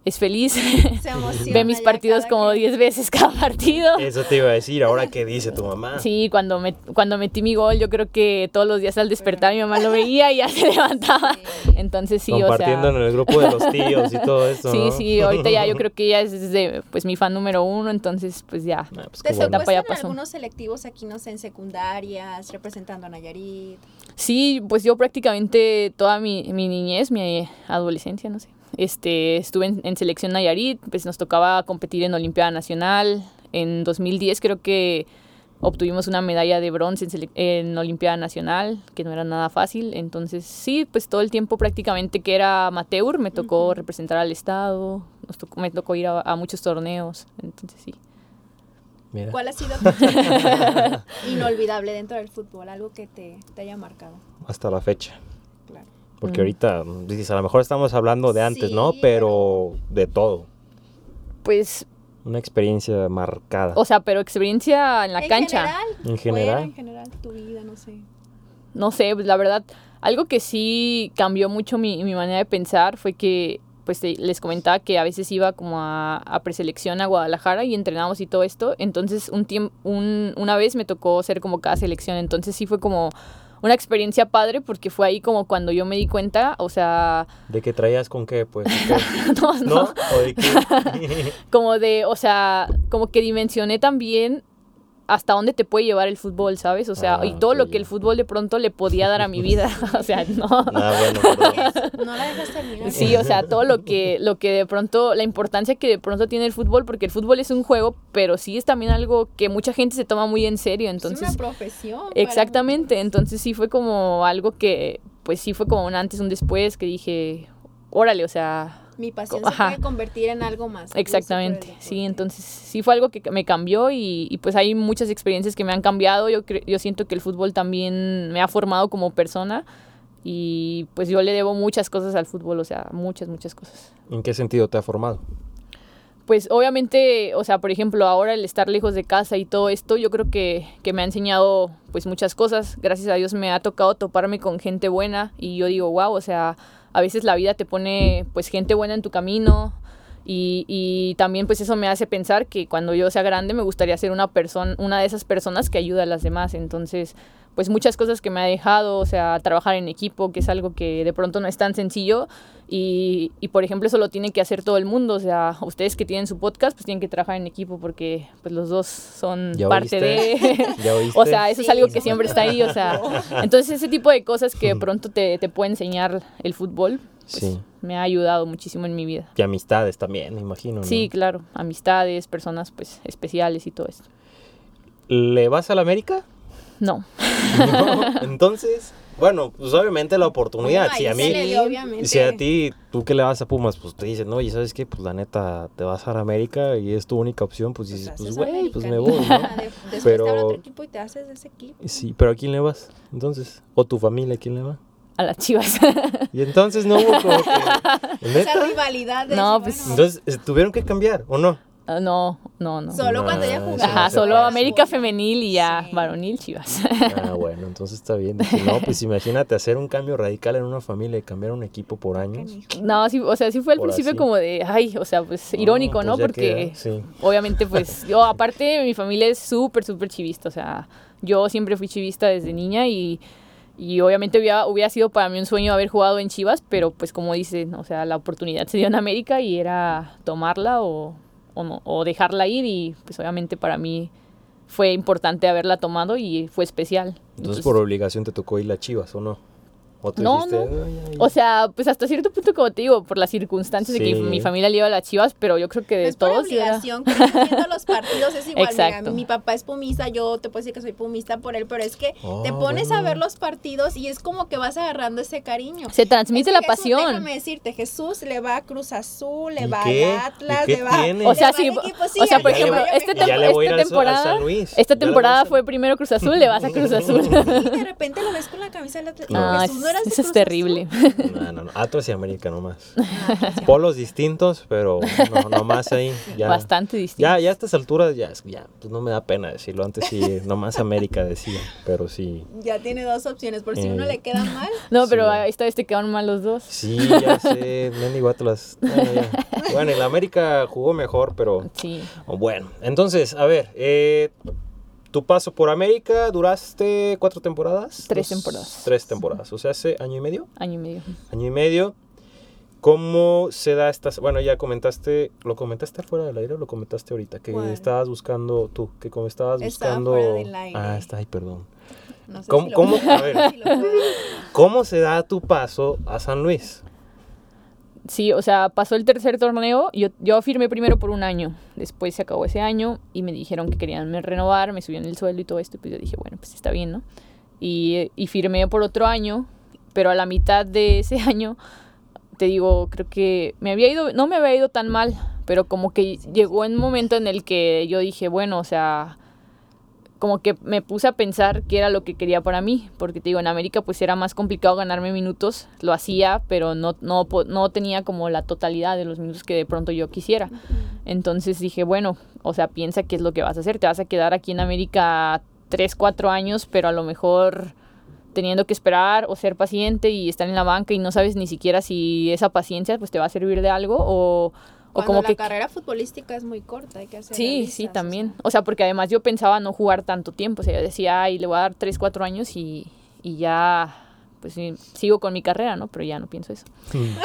es feliz. Se emociona Ve mis partidos como que- 10 veces cada partido. Eso te iba a decir, ahora qué dice tu mamá. Sí, cuando, me, cuando metí mi gol, yo creo que todos los días al despertar mi mamá lo veía y ya se levantaba. Sí. Entonces sí, o Compartiendo sea... en el grupo de los tíos y todo eso, Sí, ¿no? sí, ahorita ya yo creo que ella es desde, pues mi fan número uno, entonces pues ya. Ah, pues ¿Te qué bueno. etapa ya secuestran pasó. algunos selectivos aquí, no sé, en secundarias, representando a Nayarit? Sí, pues yo prácticamente toda mi, mi niñez, mi adolescencia, no sé, este, estuve en, en selección Nayarit, pues nos tocaba competir en Olimpiada Nacional. En 2010 creo que obtuvimos una medalla de bronce en, en Olimpiada Nacional, que no era nada fácil. Entonces sí, pues todo el tiempo prácticamente que era amateur, me tocó representar al estado, nos tocó- me tocó ir a, a muchos torneos. Entonces sí. Mira. ¿Cuál ha sido tu experiencia inolvidable dentro del fútbol? Algo que te, te haya marcado. Hasta la fecha. Claro. Porque Mm. ahorita, dices, a lo mejor estamos hablando de antes, ¿no? Pero de todo. Pues, Una experiencia marcada. o sea, pero experiencia en la en cancha. General, En fuera, general. en general, tu vida, no sé. no sé, pues, la verdad, algo que sí cambió mucho mi, mi manera de pensar fue que, pues te- les comentaba que a veces iba como a, a preselección a Guadalajara y entrenábamos y todo esto. Entonces, un tiempo, un, una vez me tocó ser como cada selección. Entonces, sí fue como una experiencia padre porque fue ahí como cuando yo me di cuenta, o sea, ¿De qué traías con qué? Pues, no, no, ¿no? ¿O de qué? como de, o sea, como que dimensioné también hasta dónde te puede llevar el fútbol, ¿sabes? O sea, Ah, y todo ok, lo que el fútbol de pronto le podía dar a mi vida. o sea, no. Ah, bueno, perdón. No la dejas terminar. Sí, o sea, todo lo que, lo que de pronto, la importancia que de pronto tiene el fútbol, porque el fútbol es un juego, pero sí es también algo que mucha gente se toma muy en serio, es entonces... una profesión. Exactamente, entonces sí fue como algo que, pues sí fue como un antes, un después, que dije, órale, o sea, Mi pasión Ajá. se puede convertir en algo más. exactamente, sí, entonces sí fue algo que me cambió y, y, pues hay muchas experiencias que me han cambiado, yo, yo siento que el fútbol también me ha formado como persona y pues yo le debo muchas cosas al fútbol, o sea, muchas, muchas cosas. ¿En qué sentido te ha formado? Pues obviamente, o sea, por ejemplo, ahora el estar lejos de casa y todo esto, yo creo que, que me ha enseñado pues muchas cosas. Gracias a Dios me ha tocado toparme con gente buena y yo digo, wow, o sea, a veces la vida te pone pues gente buena en tu camino Y, y también pues eso me hace pensar que cuando yo sea grande me gustaría ser una persona, una de esas personas que ayuda a las demás. Entonces, pues muchas cosas que me ha dejado, o sea, trabajar en equipo, que es algo que de pronto no es tan sencillo y, y, por ejemplo eso lo tiene que hacer todo el mundo, o sea, ustedes que tienen su podcast pues tienen que trabajar en equipo porque pues los dos son ¿Ya parte oíste? de... ¿Ya oíste? o sea, eso es algo que siempre está ahí, o sea, entonces ese tipo de cosas que de pronto te, te puede enseñar el fútbol, pues Sí. me ha ayudado muchísimo en mi vida. Y amistades también, me imagino. ¿no? Sí, claro, amistades, personas pues especiales y todo esto. ¿Le vas a la América? No, No. Entonces, bueno, pues obviamente la oportunidad. Bueno, si a mí, dio, obviamente. si a ti, tú que le vas a Pumas, pues te dicen, no, y sabes qué, pues la neta, te vas a América y es tu única opción, pues dices, pues güey, pues me voy, ¿no? de- Después Pero- te habla otro equipo y te haces ese equipo. Sí, pero ¿a quién le vas? Entonces, o tu familia, ¿a quién le va? a las chivas. Y entonces no hubo como que, Esa ¿neta? rivalidad de No, pues, bueno, Entonces, eh, ¿tuvieron que cambiar o no? Ah, no, no, no. solo cuando ella jugaba. Ajá, solo pasa. América femenil y ya Sí. varonil chivas. Ah, bueno, entonces está bien. Dije, no, pues imagínate hacer un cambio radical en una familia y cambiar un equipo por años. No, sí, o sea, sí fue al Por principio así. como de, ay, o sea, pues irónico, pues ¿no? Porque queda, sí. obviamente, pues, yo aparte, mi familia es súper, súper chivista, o sea, yo siempre fui chivista desde niña y, y obviamente hubiera, hubiera sido para mí un sueño haber jugado en Chivas, pero pues como dicen, o sea, la oportunidad se dio en América y era tomarla o, o, no, o dejarla ir y pues obviamente para mí fue importante haberla tomado y fue especial. Entonces, por obligación te tocó ir a Chivas, ¿o no? ¿O tú No, dijiste, no. "Ay, ay"? O sea, pues hasta cierto punto, como te digo, por las circunstancias de que mi familia le iba a las chivas, pero yo creo que de es por todos. era- obligación, que viendo los partidos es igual. mira, Exacto. mi papá es pumista, yo te puedo decir que soy pumista por él, pero es que te Ah, pones a ver los partidos y es como que vas agarrando ese cariño. Se transmite Es la Jesús, pasión. Déjame decirte, Jesús le va a Cruz Azul, le ¿Y va qué? al Atlas, ¿Y qué le va, tiene? O sea, sí, al equipo, sí, o sea, por ejemplo, este tem- le voy a ir esta al Sa- al temporada, esta temporada fue primero Cruz Azul, le vas a Cruz Azul. Y de repente lo ves con la camisa del Atlético. No, Jesús, ¿no eras de eso es terrible. No, no, no. Atlas y América nomás. Polos distintos, pero no, nomás ahí. Ya, Bastante distinto. Ya, ya a estas alturas, ya, ya pues no me da pena decirlo. Antes sí, nomás América decía, pero sí. Ya tiene dos opciones, por si Eh. uno le queda mal. No, pero Sí. esta vez te quedaron mal los dos. Sí, ya sé, mendigo Atlas. Bueno, el América jugó mejor, pero Sí. bueno. Entonces, a ver, eh, tu paso por América, ¿duraste cuatro temporadas? Tres Dos- temporadas. Tres temporadas, o sea, hace año y medio. Año y medio. Año y medio. ¿Cómo se da estas? Bueno, ya comentaste, ¿lo comentaste fuera del aire o lo comentaste ahorita? Que ¿Cuál? estabas buscando, tú, que como estabas Estaba buscando... fuera del aire. Ah, está ahí, perdón. No sé ¿Cómo- si lo cómo- a ver. ¿Cómo se da tu paso a San Luis? Sí, o sea, pasó el tercer torneo, yo, yo firmé primero por un año, después se acabó ese año y me dijeron que querían renovar, me subían el sueldo y todo esto, y pues yo dije, bueno, pues está bien, ¿no? Y, y firmé por otro año, pero a la mitad de ese año, te digo, creo que me había ido, no me había ido tan mal, pero como que llegó un momento en el que yo dije, bueno, o sea, como que me puse a pensar qué era lo que quería para mí, porque te digo, en América pues era más complicado ganarme minutos, lo hacía, pero no, no, no tenía como la totalidad de los minutos que de pronto yo quisiera. Entonces dije, bueno, o sea, piensa qué es lo que vas a hacer, te vas a quedar aquí en América 3, 4 años, pero a lo mejor teniendo que esperar o ser paciente y estar en la banca y no sabes ni siquiera si esa paciencia pues te va a servir de algo o, o Cuando como la que carrera futbolística es muy corta, hay que hacer Sí, realistas, sí, o sea. también. O sea, porque además yo pensaba no jugar tanto tiempo. O sea, yo decía, ay, le voy a dar 3, 4 años y, y ya, pues sí, sigo con mi carrera, ¿no? Pero ya no pienso eso.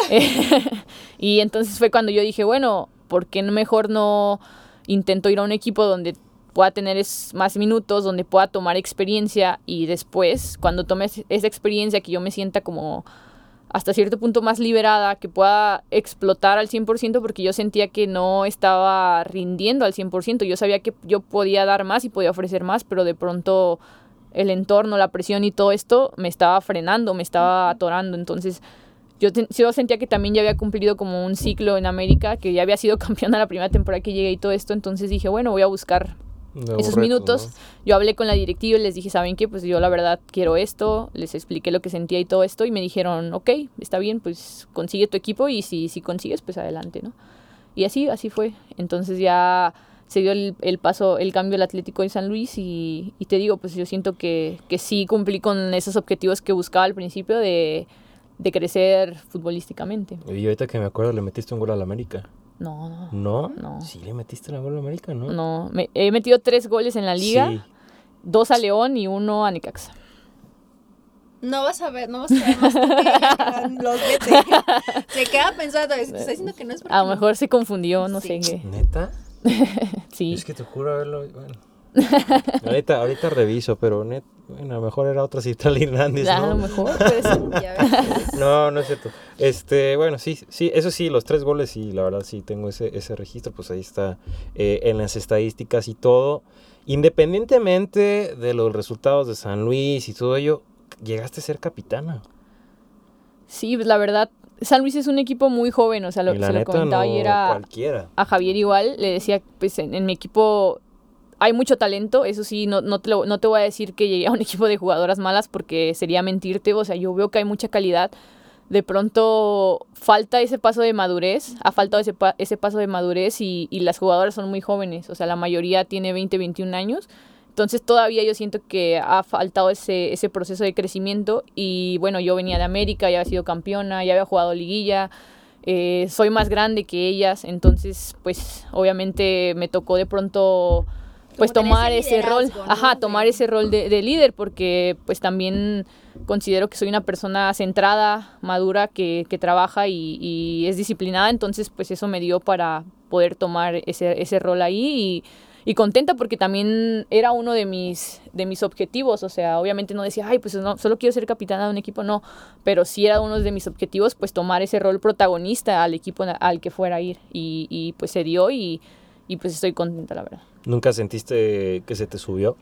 y entonces fue cuando yo dije, bueno, ¿por qué no mejor no intento ir a un equipo donde pueda tener es- más minutos, donde pueda tomar experiencia y después, cuando tome es- esa experiencia, que yo me sienta como hasta cierto punto más liberada, que pueda explotar al 100%, porque yo sentía que no estaba rindiendo al 100%. Yo sabía que yo podía dar más y podía ofrecer más, pero de pronto el entorno, la presión y todo esto me estaba frenando, me estaba atorando. Entonces yo, yo sentía que también ya había cumplido como un ciclo en América, que ya había sido campeona la primera temporada que llegué y todo esto. Entonces dije, bueno, voy a buscar esos retos, minutos. ¿no? Yo hablé con la directiva y les dije, ¿saben qué? Pues yo la verdad quiero esto, les expliqué lo que sentía y todo esto y me dijeron, ok, está bien, pues consigue tu equipo y si, si consigues, pues adelante, ¿no? Y así, así fue. Entonces ya se dio el, el paso, el cambio al Atlético de San Luis y, y te digo, pues yo siento que, que sí cumplí con esos objetivos que buscaba al principio de, de crecer futbolísticamente. Y ahorita que me acuerdo, le metiste un gol al América. No, no. ¿No? No. Sí le metiste la gol a América, ¿no? No, me- he metido tres goles en la liga, Sí. dos a León y uno a Necaxa. No vas a ver, no vas a ver más que los mete. Se queda pensando, te está diciendo que no es porque A lo no. mejor se confundió, no Sí. sé qué. ¿Neta? Sí. Es que te juro haberlo. Bueno. Ahorita, ahorita reviso, pero net, bueno, a lo mejor era otra Citlali Hernández. A ¿no? lo mejor puede ser. Ya ves. No, no es cierto. Este, bueno, sí, sí, eso sí, los tres goles, sí, la verdad sí tengo ese, ese registro, pues ahí está eh, en las estadísticas y todo. Independientemente de los resultados de San Luis y todo ello, llegaste a ser capitana. Sí, pues la verdad, San Luis es un equipo muy joven, o sea, lo, la se lo comentaba no ayer a, cualquiera. a Javier igual, le decía, pues en, en mi equipo hay mucho talento, eso sí, no, no, te lo- no te voy a decir que llegué a un equipo de jugadoras malas porque sería mentirte, o sea, yo veo que hay mucha calidad, de pronto falta ese paso de madurez, ha faltado ese, pa- ese paso de madurez y, y las jugadoras son muy jóvenes, o sea, la mayoría tiene 20, 21 años, entonces todavía yo siento que ha faltado ese, ese proceso de crecimiento y bueno, yo venía de América, ya había sido campeona, ya había jugado liguilla, eh, soy más grande que ellas, entonces pues obviamente me tocó de pronto pues tomar ese ese rol, ajá, tomar ese rol de, de líder porque pues también considero que soy una persona centrada, madura, que, que trabaja y, y es disciplinada, entonces pues eso me dio para poder tomar ese, ese rol ahí y, y contenta porque también era uno de mis, de mis objetivos, o sea, obviamente no decía, ay, pues no, solo quiero ser capitana de un equipo, no, pero sí era uno de mis objetivos, pues tomar ese rol protagonista al equipo al que fuera a ir. Y, y pues se dio y, y pues estoy contenta, la verdad. ¿Nunca sentiste que se te subió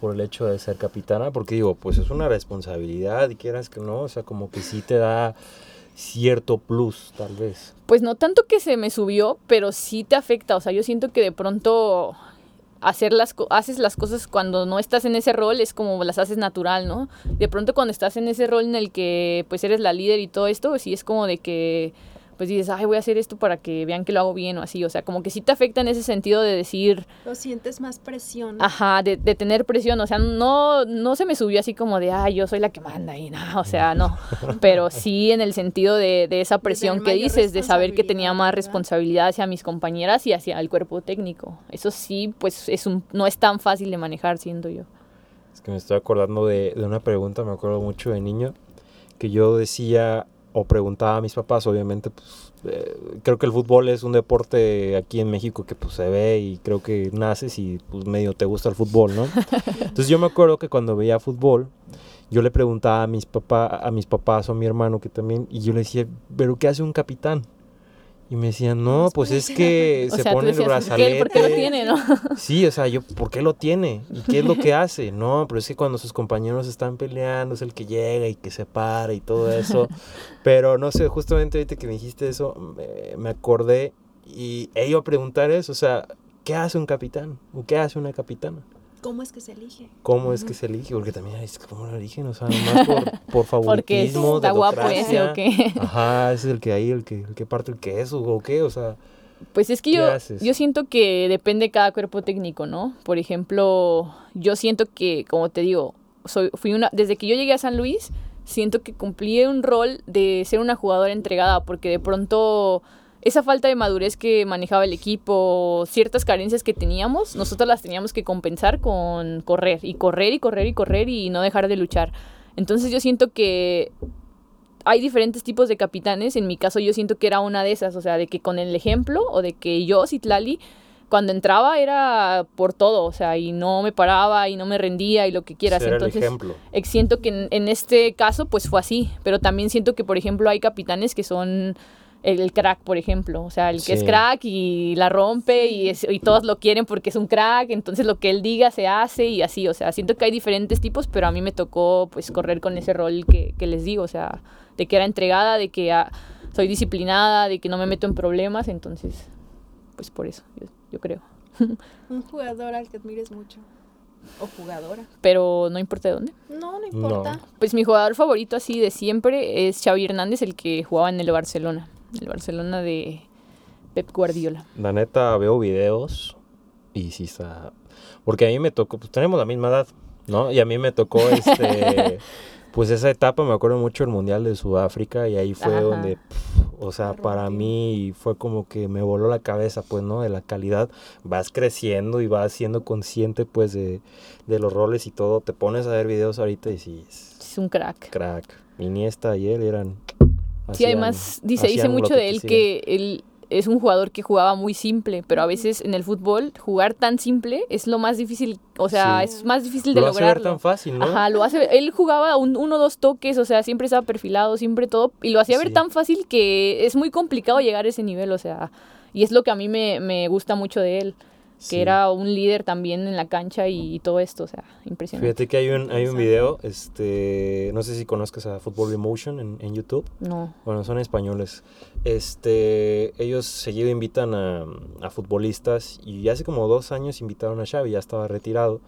por el hecho de ser capitana? Porque digo, pues es una responsabilidad y quieras que no, o sea, como que sí te da cierto plus, tal vez. Pues no tanto que se me subió, pero sí te afecta. O sea, yo siento que de pronto hacer las haces las cosas cuando no estás en ese rol es como las haces natural, ¿no? De pronto cuando estás en ese rol en el que pues eres la líder y todo esto, sí es como de que pues dices, ay, voy a hacer esto para que vean que lo hago bien o así. O sea, como que sí te afecta en ese sentido de decir, Lo sientes más presión. Ajá, de, de tener presión, o sea, no, no se me subió así como de, ay, yo soy la que manda y nada, o sea, no, pero sí en el sentido de, de esa presión que mayor dices, de saber que tenía más responsabilidad, hacia mis compañeras y hacia el cuerpo técnico. Eso sí, pues es un, no es tan fácil de manejar, siento yo. Es que me estoy acordando de, de una pregunta, me acuerdo mucho de niño, que yo decía o preguntaba a mis papás, obviamente, pues eh, creo que el fútbol es un deporte aquí en México que pues se ve y creo que naces y pues medio te gusta el fútbol, ¿no? Entonces yo me acuerdo que cuando veía fútbol, yo le preguntaba a mis, papá, a mis papás o a mi hermano que también, y yo le decía, ¿pero qué hace un capitán? Y me decían, no, Pues es que O se sea, pone el decías, ¿por qué, brazalete. por qué lo tiene, no? Sí, o sea, yo, ¿por qué lo tiene? ¿Y qué es lo que hace? No, pero es que cuando sus compañeros están peleando es el que llega y que se para y todo eso. Pero no sé, justamente ahorita que me dijiste eso, me, me acordé y he ido a preguntar eso, o sea, ¿qué hace un capitán? ¿O qué hace una capitana? ¿Cómo es que se elige? ¿Cómo es que se elige? Porque también es ¿cómo lo eligen? O sea, nomás por, por Porque favoritismo, está guapo ese o qué. Ajá, ese es el que ahí, el que, el que parte el queso o qué, o sea, Pues es que ¿Qué yo, haces? yo siento que depende de cada cuerpo técnico, ¿no? Por ejemplo, yo siento que, como te digo, soy, fui una, desde que yo llegué a San Luis, siento que cumplí un rol de ser una jugadora entregada, porque de pronto esa falta de madurez que manejaba el equipo, ciertas carencias que teníamos, nosotros las teníamos que compensar con correr, y correr, y correr, y correr, y no dejar de luchar. Entonces yo siento que hay diferentes tipos de capitanes. En mi caso, yo siento que era una de esas. O sea, de que con el ejemplo o de que yo, Citlali, cuando entraba era por todo. O sea, y no me paraba y no me rendía y lo que quieras. ser el Entonces, ejemplo. eh, siento que en, en este caso, pues fue así. Pero también siento que, por ejemplo, hay capitanes que son el, el crack, por ejemplo. O sea, el que es crack y la rompe y, es- y todos lo quieren porque es un crack. Entonces, lo que él diga se hace y así. O sea, siento que hay diferentes tipos, pero a mí me tocó, pues, correr con ese rol que, que les digo. O sea, de que era entregada, de que ah, soy disciplinada, de que no me meto en problemas. Entonces, pues, por eso, yo, yo creo. Un jugador al que admires mucho. O jugadora. Pero no importa de dónde. No, no importa. Pues mi jugador favorito así de siempre es Xavi Hernández, el que jugaba en el Barcelona. El Barcelona de Pep Guardiola. La neta veo videos y sí está. Porque a mí me tocó, pues tenemos la misma edad, ¿no? Y a mí me tocó este. pues esa etapa, me acuerdo mucho el Mundial de Sudáfrica y ahí fue Ajá. donde. o sea, para mí fue como que me voló la cabeza, pues, ¿no? De la calidad. Vas creciendo y vas siendo consciente, pues, de, de los roles y todo. Te pones a ver videos ahorita y sí, es Es un crack. crack. Iniesta y él eran... Sí, además dice, dice mucho de él que él es un jugador que jugaba muy simple, pero a veces en el fútbol jugar tan simple es lo más difícil, o sea, Sí. es más difícil de Lo hace ver lograrlo. tan fácil, ¿no? Ajá, lo hace, él jugaba un, uno o dos toques, o sea, siempre estaba perfilado, siempre todo, y lo hacía ver tan fácil que es muy complicado llegar a ese nivel, o sea, y es lo que a mí me, me gusta mucho de él, que Sí. era un líder también en la cancha y, todo esto, o sea, impresionante. Fíjate que hay un, hay un video, este, no sé si conozcas a Football Emotion en, en YouTube. No, Bueno, son españoles. Este, ellos seguido invitan a, a futbolistas y hace como dos años invitaron a Xavi, ya estaba retirado,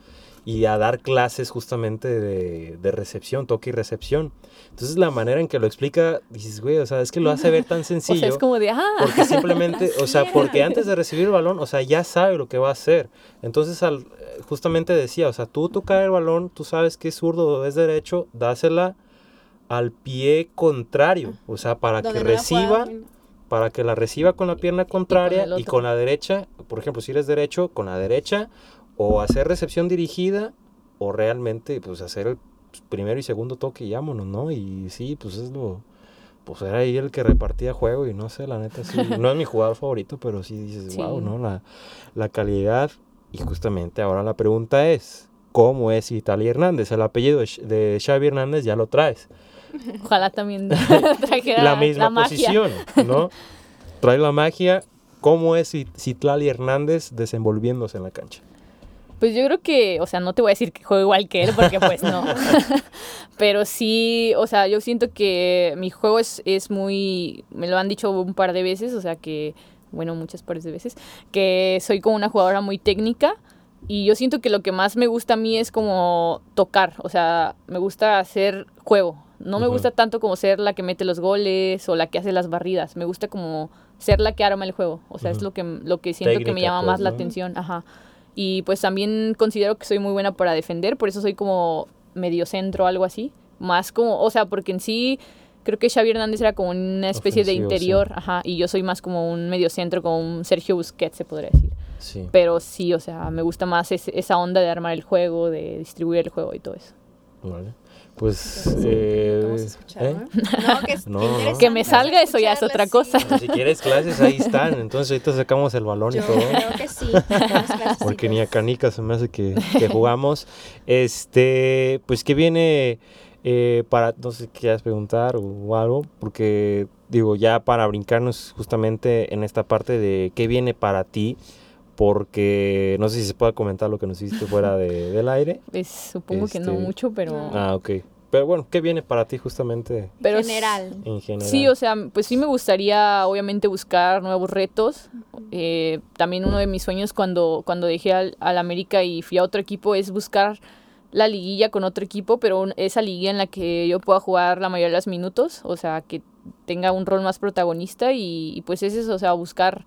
y a dar clases justamente de, de recepción, toque y recepción. Entonces la manera en que lo explica, dices, güey, o sea, es que lo hace ver tan o sencillo. sea, es como de, ah, Porque simplemente, o sea, porque antes de recibir el balón, o sea, ya sabe lo que va a hacer. Entonces, al, justamente decía, o sea, tú tocar el balón, tú sabes que es zurdo o es derecho, dásela al pie contrario, o sea, para que reciba, pueda- para que la reciba con la pierna contraria y con la derecha, por ejemplo, si eres derecho, con la derecha, o hacer recepción dirigida, o realmente, pues, hacer el primero y segundo toque y vámonos, ¿no? Y sí, pues es lo, pues era ahí el que repartía juego y no sé, la neta sí, no es mi jugador favorito, pero sí dices, Sí. wow, ¿no? La, la calidad y justamente ahora la pregunta es, ¿cómo es Italia Hernández? El apellido de Xavi Hernández ya lo traes. ojalá también trajera la misma posición, ¿no? Trae la magia, ¿cómo es It- Citlali Hernández desenvolviéndose en la cancha? Pues yo creo que, o sea, no te voy a decir que juego igual que él, porque pues no. Pero sí, o sea, yo siento que mi juego es, es muy, me lo han dicho un par de veces, o sea que, bueno, muchas pares de veces, que soy como una jugadora muy técnica y yo siento que lo que más me gusta a mí es como tocar, o sea, me gusta hacer juego. No me gusta tanto como ser la que mete los goles o la que hace las barridas, me gusta como ser la que arma el juego, o sea, es lo que, lo que siento que me Técnica, llama pues, más la atención, ajá. Y pues también considero que soy muy buena para defender, por eso soy como medio centro algo así. Más como, o sea, porque en sí creo que Xavi Hernández era como una especie Ofensivo, de sí. interior, ajá, y yo soy más como un medio centro, como un Sergio Busquets, se podría decir. Sí. Pero sí, o sea, me gusta más ese- esa onda de armar el juego, de distribuir el juego y todo eso. Vale. Pues, Entonces, eh, escuchar, ¿eh? ¿no? Que No, Que me salga, eso ya es otra cosa. sí. si quieres clases, ahí están. Entonces ahorita sacamos el balón y todo. creo que sí. Porque ni a canicas se me hace que, que jugamos. Este, pues, ¿qué viene eh, para, no sé, quieras preguntar o algo? Porque, digo, ya para brincarnos justamente en esta parte de qué viene para ti, porque no sé si se puede comentar lo que nos hiciste fuera de- del aire. Pues supongo que no Este, mucho, pero... Ah, ok. Pero bueno, ¿qué viene para ti justamente pero En general. en general? Sí, o sea, pues sí me gustaría obviamente buscar nuevos retos. Eh, también uno de mis sueños cuando, cuando dejé al, al América y fui a otro equipo es buscar la liguilla con otro equipo, pero un- esa liguilla en la que yo pueda jugar la mayoría de los minutos, o sea, que tenga un rol más protagonista y, y pues es eso, o sea, buscar,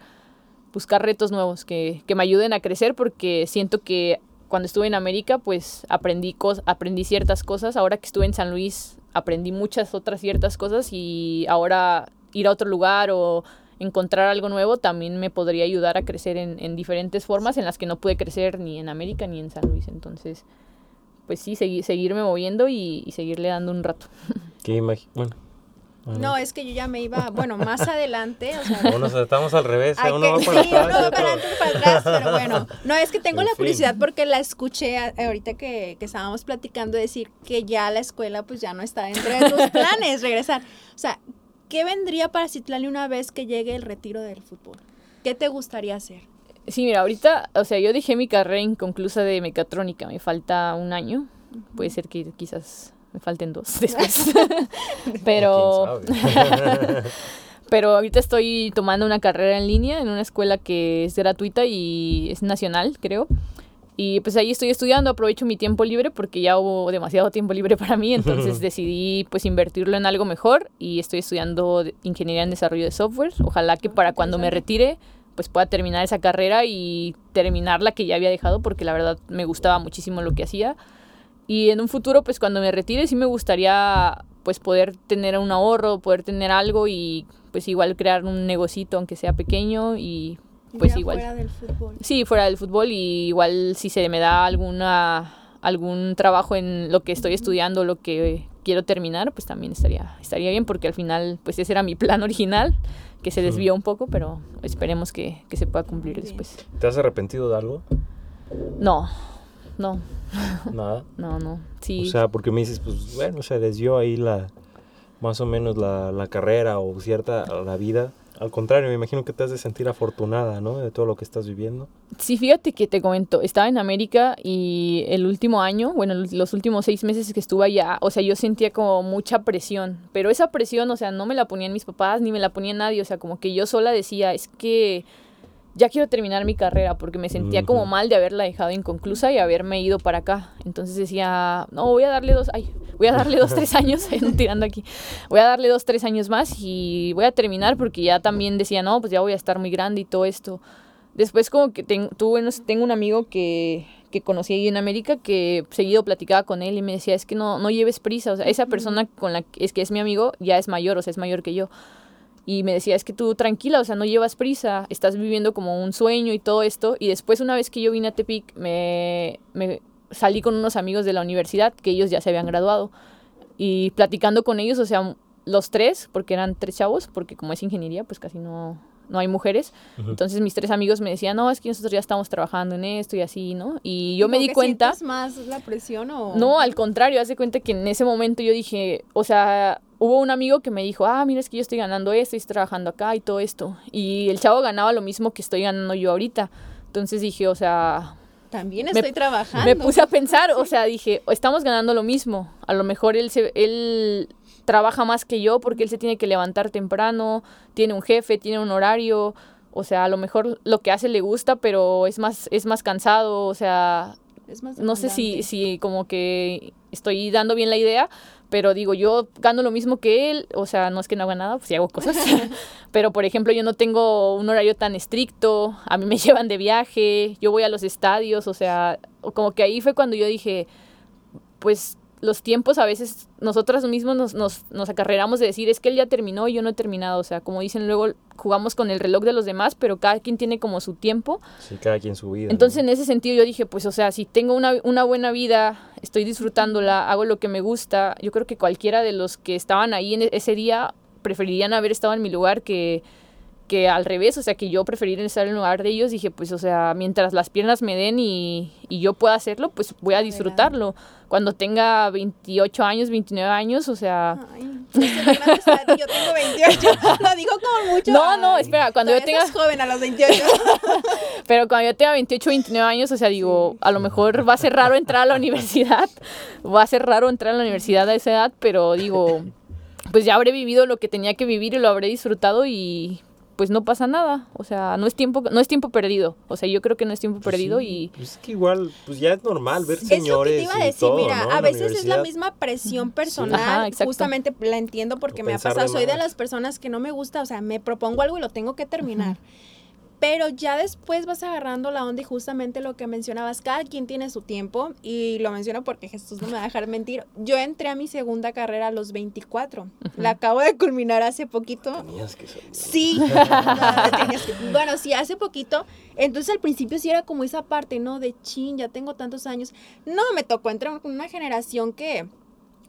buscar retos nuevos que, que me ayuden a crecer porque siento que cuando estuve en América, pues aprendí, cos- aprendí ciertas cosas. Ahora que estuve en San Luis, aprendí muchas otras ciertas cosas y ahora ir a otro lugar o encontrar algo nuevo también me podría ayudar a crecer en, en diferentes formas en las que no pude crecer ni en América ni en San Luis. Entonces, pues sí, segui- seguirme moviendo y, seguirle dando un rato. ¿Qué Bueno. No, es que yo ya me iba, bueno, más adelante, o sea, sea, estamos al revés. Hay uno que- va para sí, atrás. uno va para adelante y para atrás, pero bueno. No, es que tengo En la fin. curiosidad porque la escuché ahorita que, que estábamos platicando decir que ya la escuela pues ya no está dentro de tus planes regresar. O sea, ¿qué vendría para Citlali una vez que llegue el retiro del fútbol? ¿Qué te gustaría hacer? Sí, mira, ahorita, o sea, yo dejé mi carrera inconclusa de mecatrónica, me falta un año, puede ser que quizás me falten dos después, pero, ¿Quién sabe? pero ahorita estoy tomando una carrera en línea en una escuela que es gratuita y es nacional, creo. Y pues ahí estoy estudiando, aprovecho mi tiempo libre porque ya hubo demasiado tiempo libre para mí, entonces decidí pues invertirlo en algo mejor y estoy estudiando ingeniería en desarrollo de software. Ojalá que para cuando me retire pues pueda terminar esa carrera y terminar la que ya había dejado porque la verdad me gustaba muchísimo lo que hacía. Y en un futuro pues cuando me retire sí me gustaría pues poder tener un ahorro, poder tener algo y pues igual crear un negocito aunque sea pequeño y pues Ya igual. Fuera del fútbol. Sí, fuera del fútbol y igual si se me da alguna algún trabajo en lo que estoy estudiando, lo que quiero terminar, pues también estaría estaría bien porque al final pues ese era mi plan original, que se desvió un poco, pero esperemos que, que se pueda cumplir después. ¿Te has arrepentido de algo? No, no, Nada. no, no. Sí. O sea, porque me dices, pues bueno, se les dio ahí la, más o menos la, la carrera o cierta la vida. Al contrario, me imagino que te has de sentir afortunada, ¿no? De todo lo que estás viviendo. Sí, fíjate que te comento, estaba en América y el último año, bueno, los últimos seis meses que estuve allá, o sea, yo sentía como mucha presión, pero esa presión, o sea, no me la ponían mis papás ni me la ponía nadie, o sea, como que yo sola decía, es que ya quiero terminar mi carrera porque me sentía como mal de haberla dejado inconclusa y haberme ido para acá. Entonces decía, no, voy a darle dos, ay, voy a darle dos, tres años, ando tirando aquí, voy a darle dos, tres años más y voy a terminar porque ya también decía, no, pues ya voy a estar muy grande y todo esto. Después como que ten- tuve unos- tengo un amigo que, que conocí ahí en América que seguido platicaba con él y me decía, es que no, no lleves prisa, o sea, esa persona con la que es que es mi amigo ya es mayor, o sea, es mayor que yo. Y me decía, es que tú tranquila, o sea, no llevas prisa, estás viviendo como un sueño y todo esto. Y después, una vez que yo vine a Tepic, me, me salí con unos amigos de la universidad, que ellos ya se habían graduado. Y platicando con ellos, o sea, los tres, porque eran tres chavos, porque como es ingeniería, pues casi no, no hay mujeres. Entonces mis tres amigos me decían, no, es que nosotros ya estamos trabajando en esto y así, ¿no? Y yo me ¿Como di que cuenta... más la presión o...? No, al contrario, haz de cuenta que en ese momento yo dije, o sea, hubo un amigo que me dijo, ah, mira, es que yo estoy ganando esto estoy trabajando acá y todo esto. Y el chavo ganaba lo mismo que estoy ganando yo ahorita. Entonces dije, o sea, También Me- estoy trabajando. me puse a pensar, o sea, dije, estamos ganando lo mismo. A lo mejor él, se, él trabaja más que yo porque él se tiene que levantar temprano, tiene un jefe, tiene un horario. O sea, a lo mejor lo que hace le gusta, pero es más, es más cansado. O sea, Es más no sé si, si como que estoy dando bien la idea, pero digo, yo gano lo mismo que él, o sea, no es que no haga nada, pues sí hago cosas, pero por ejemplo yo no tengo un horario tan estricto, a mí me llevan de viaje, yo voy a los estadios, o sea, como que ahí fue cuando yo dije, pues los tiempos a veces nosotros mismos nos, nos, nos acarreramos de decir, es que él ya terminó y yo no he terminado, o sea, como dicen luego, jugamos con el reloj de los demás, pero cada quien tiene como su tiempo. Sí, cada quien su vida. ¿no? Entonces, en ese sentido, yo dije, pues, o sea, si tengo una, una buena vida, estoy disfrutándola, hago lo que me gusta, yo creo que cualquiera de los que estaban ahí en e- ese día preferirían haber estado en mi lugar que, que al revés, o sea, que yo preferiría estar en el lugar de ellos. Dije, pues, o sea, mientras las piernas me den y, y yo pueda hacerlo, pues voy a disfrutarlo. Cuando tenga 28 años, 29 años, o sea... Ay, grande, yo tengo 28. Lo digo como mucho. No, no, espera, cuando yo tenga... joven a los 28. Pero cuando yo tenga 28 29 años, o sea, digo, a lo mejor va a ser raro entrar a la universidad, va a ser raro entrar a la universidad a esa edad, pero digo, pues ya habré vivido lo que tenía que vivir y lo habré disfrutado y pues no pasa nada, o sea, no es tiempo no es tiempo perdido, o sea, yo creo que no es tiempo Pues perdido sí, y Pues es que igual, pues ya es normal ver Es lo que señores te iba a y decir, todo, mira, ¿no? a veces es la misma presión personal, Ajá, exacto. justamente la entiendo porque O me ha pasado, soy de las personas que no me gusta, o sea, me propongo algo y lo tengo que terminar. Pero ya después vas agarrando la onda y justamente lo que mencionabas, cada quien tiene su tiempo y lo menciono porque Jesús no me va a dejar mentir. Yo entré a mi segunda carrera a los 24, la acabo de culminar hace poquito. Tenías que salir. Sí, no, tenías que- bueno, sí, hace poquito. Entonces al principio sí era como esa parte, ¿no? De chin, ya tengo tantos años. No, me tocó entrar con una generación que,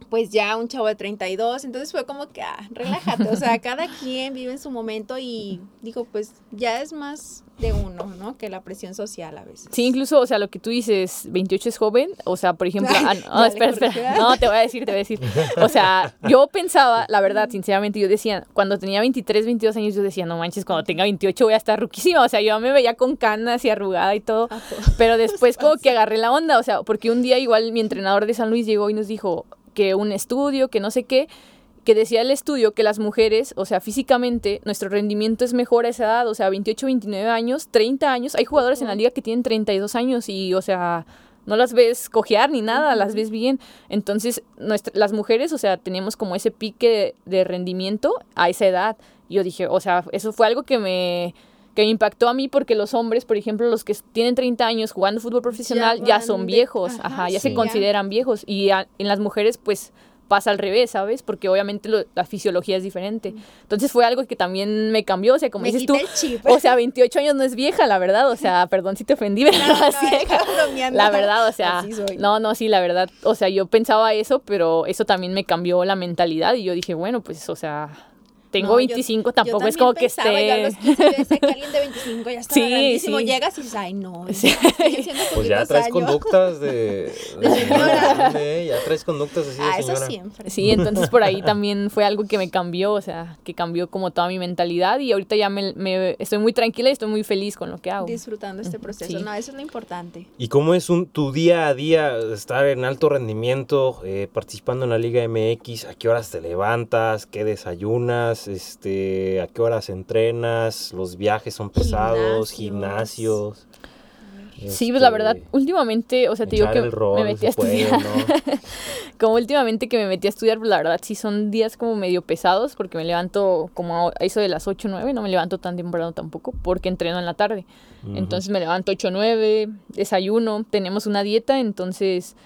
pues ya un chavo de 32, entonces fue como que, ah, relájate, o sea, cada quien vive en su momento y digo, pues ya es más de uno, ¿no? Que la presión social a veces. Sí, incluso, o sea, lo que tú dices, 28 es joven, o sea, por ejemplo, ah, no, espera, espera, no, te voy a decir, te voy a decir, o sea, yo pensaba, la verdad, sinceramente, yo decía, cuando tenía 23, 22 años, yo decía, no manches, cuando tenga 28 voy a estar ruquísima, o sea, yo me veía con canas y arrugada y todo, Ah, pero después como que agarré la onda, o sea, porque un día igual mi entrenador de San Luis llegó y nos dijo que un estudio, que no sé qué, que decía el estudio que las mujeres, o sea, físicamente, nuestro rendimiento es mejor a esa edad, o sea, 28, 29 años, 30 años. Hay jugadores en la liga que tienen 32 años y, o sea, no las ves cojear ni nada, las ves bien. Entonces, nuestra- las mujeres, o sea, teníamos como ese pique de rendimiento a esa edad. Yo dije, o sea, eso fue algo que me que me impactó a mí porque los hombres, por ejemplo, los que tienen 30 años jugando fútbol profesional ya, son de- viejos, ajá, ajá, ya sí. se consideran viejos y a- en las mujeres pues pasa al revés, ¿sabes? Porque obviamente lo- la fisiología es diferente. Entonces fue algo que también me cambió, o sea, como Me dices tú, el chip. o sea, 28 años no es vieja, la verdad, o sea, perdón si te ofendí, pero No, no. La verdad, o sea, no, no, sí, la verdad, o sea, yo pensaba eso, pero eso también me cambió la mentalidad y yo dije, bueno, pues, o sea, tengo No, yo- 25, yo tampoco es también como que pensaba, yo a esté... los 15 yo decía que alguien de 25 ya estaba Sí, grandísimo. sí. Llegas y dices, ay, no. Sí. Pues ya traes años". conductas de, de señora. ya traes conductas así de Ah, eso señora. siempre. Sí, entonces por ahí también fue algo que me cambió, o sea, que cambió como toda mi mentalidad y ahorita ya me, me- estoy muy tranquila y estoy muy feliz con lo que hago. Disfrutando este proceso. Sí. No, eso es lo importante. ¿Y cómo es un, tu día a día estar en alto rendimiento, eh, participando en la Liga MX? ¿A qué horas te levantas? ¿Qué desayunas? Este, ¿A qué horas entrenas? ¿Los viajes son pesados? Gimnasios. ¿Gimnasios? Sí, pues la Este, verdad, últimamente, o sea, te digo que rol, me metí a puede, estudiar. ¿no? como últimamente que me metí a estudiar, pues la verdad sí son días como medio pesados porque me levanto como a eso de las 8 o 9, no me levanto tan temprano tampoco porque entreno en la tarde. Entonces me levanto 8 o 9, desayuno, tenemos una dieta, entonces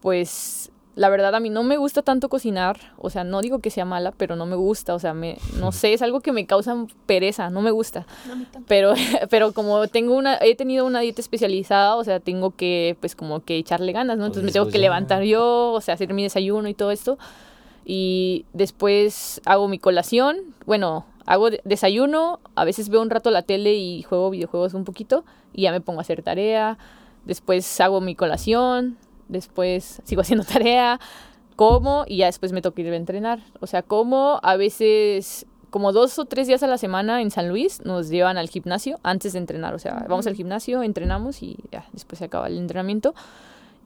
pues la verdad a mí no me gusta tanto cocinar, o sea, no digo que sea mala, pero no me gusta, o sea, me, no sé, es algo que me causa pereza, no me gusta. No. Pero, pero como tengo una, he tenido una dieta especializada, o sea, tengo que, pues como que echarle ganas, ¿no? Entonces me Pues, tengo pues, que levantar yo, o sea, hacer mi desayuno y todo esto. Y después hago mi colación, bueno, hago de- desayuno, a veces veo un rato la tele y juego videojuegos un poquito y ya me pongo a hacer tarea. Después hago mi colación, después sigo haciendo tarea, como y ya después me toca ir a entrenar. O sea, como a veces como dos o tres días a la semana en San Luis nos llevan al gimnasio antes de entrenar. O sea, vamos al gimnasio, entrenamos y ya después se acaba el entrenamiento.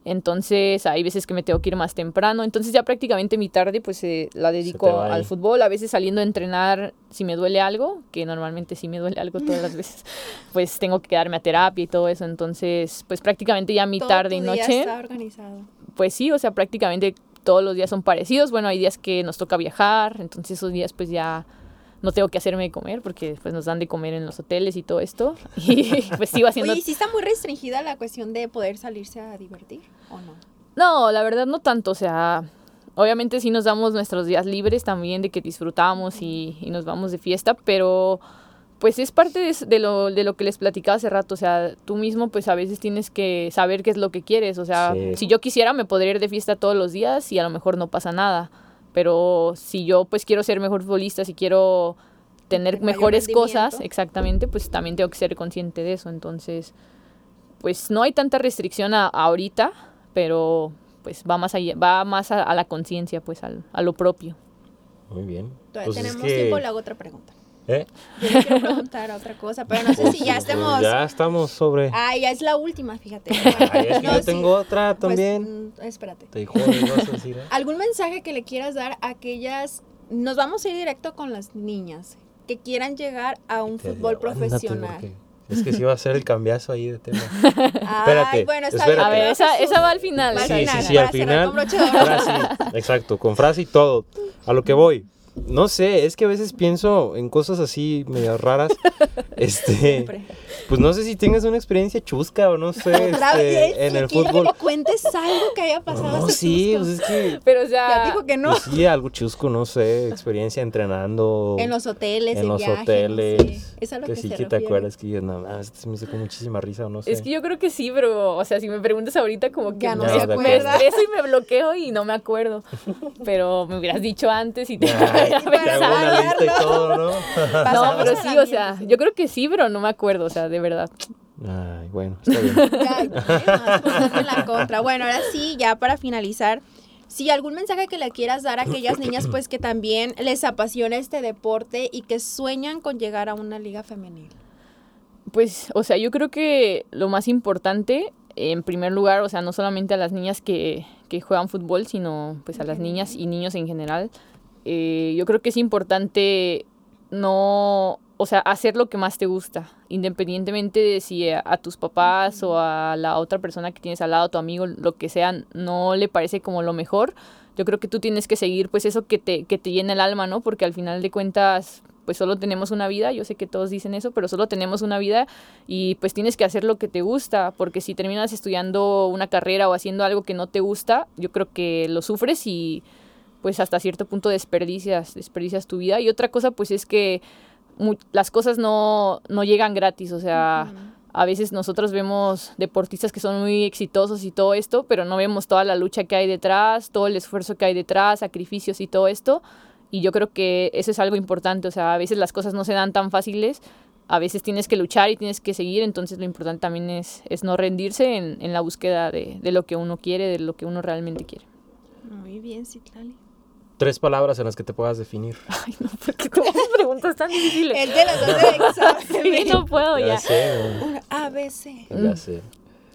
Entonces, hay veces que me tengo que ir más temprano. Entonces, ya prácticamente mi tarde, pues eh, la dedico al fútbol. A veces saliendo a entrenar, si me duele algo, que normalmente sí me duele algo todas las veces, pues tengo que quedarme a terapia y todo eso. Entonces, pues prácticamente ya mi Todo tarde y tu día noche está organizado. pues sí, o sea, prácticamente todos los días son parecidos. Bueno, hay días que nos toca viajar, entonces esos días pues ya no tengo que hacerme de comer porque pues nos dan de comer en los hoteles y todo esto. Y pues sigo haciendo... Oye, ¿y sí está muy restringida la cuestión de poder salirse a divertir o no? No, la verdad no tanto, o sea, obviamente sí nos damos nuestros días libres también de que disfrutamos y, y nos vamos de fiesta, pero pues es parte de, de lo, de lo que les platicaba hace rato, o sea, tú mismo pues a veces tienes que saber qué es lo que quieres, o sea, Sí. si yo quisiera me podría ir de fiesta todos los días y a lo mejor no pasa nada, pero si yo pues quiero ser mejor futbolista, si quiero tener mejores cosas, exactamente, pues también tengo que ser consciente de eso, entonces pues no hay tanta restricción a, ahorita, pero pues va más allá, va más a, a la conciencia, pues al- a lo propio. Muy bien. Todavía Pues es tenemos que- tiempo, le hago otra pregunta. ¿Eh? Yo le quiero preguntar otra cosa, pero no sé Pues, si ya pues, estemos... Ya estamos sobre. Ah, ya es la última, fíjate. Ay, es que No, yo sí. tengo otra Pues, también. mm, espérate. Te jodes, vas a decir, ¿eh? ¿Algún mensaje que le quieras dar a aquellas... Nos vamos a ir directo con las niñas que quieran llegar a un Te- fútbol profesional. Es que sí va a ser el cambiazo ahí de tema. Ay, Espérate, bueno, está espérate. A ver, esa, esa va al final. Va Sí, final, sí, sí, al final. con. Frase, exacto, con frase y todo. A lo que voy. No sé, es que a veces pienso en cosas así medio raras. Este, Siempre. pues no sé si tengas una experiencia chusca o no sé, Otra este, vez, en el fútbol. que cuentes algo que haya pasado No, sí, pues es que Pero o Ya sea, dijo que no. pues sí, algo chusco, no sé, experiencia entrenando En los hoteles, en en los viaje, no hoteles. sé. Es a lo que que sí se que te acuerdas que yo, no, esto se me hizo con muchísima risa o no sé. es que yo creo que sí, pero, o sea, si me preguntas ahorita como que Ya no me, se me acuerda. estreso y me bloqueo y no me acuerdo. Pero me hubieras dicho antes y te Ay, y todo, ¿no? Pero sí, o sea, yo creo que sí, pero no me acuerdo, o sea, de verdad. Ay, bueno, está bien. Ya, en la contra. Bueno, ahora sí, ya para finalizar, si algún mensaje que le quieras dar a aquellas niñas, pues que también les apasiona este deporte y que sueñan con llegar a una liga femenil. Pues, o sea, yo creo que lo más importante, en primer lugar, o sea, no solamente a las niñas que, que juegan fútbol, sino pues a las niñas y niños en general, eh, yo creo que es importante no, o sea, hacer lo que más te gusta, independientemente de si a, tus papás o a la otra persona que tienes al lado, tu amigo, lo que sea, no le parece como lo mejor. Yo creo que tú tienes que seguir pues eso que te, que te llena el alma, ¿no? Porque al final de cuentas, pues solo tenemos una vida, yo sé que todos dicen eso, pero solo tenemos una vida y pues tienes que hacer lo que te gusta, porque si terminas estudiando una carrera o haciendo algo que no te gusta, yo creo que lo sufres y pues hasta cierto punto desperdicias, desperdicias tu vida. Y otra cosa pues es que las cosas no, no llegan gratis, o sea, a veces nosotros vemos deportistas que son muy exitosos y todo esto, pero no vemos toda la lucha que hay detrás, todo el esfuerzo que hay detrás, sacrificios y todo esto. Y yo creo que eso es algo importante, o sea, a veces las cosas no se dan tan fáciles, a veces tienes que luchar y tienes que seguir, entonces lo importante también es, es no rendirse en, en la búsqueda de, de lo que uno quiere, de lo que uno realmente quiere. Muy bien, Citlali. Tres palabras en las que te puedas definir. Ay, no, porque todas las preguntas tan difíciles. El de los dos examen. Sí, no puedo ya. sé, Un ABC. güey, ya sé.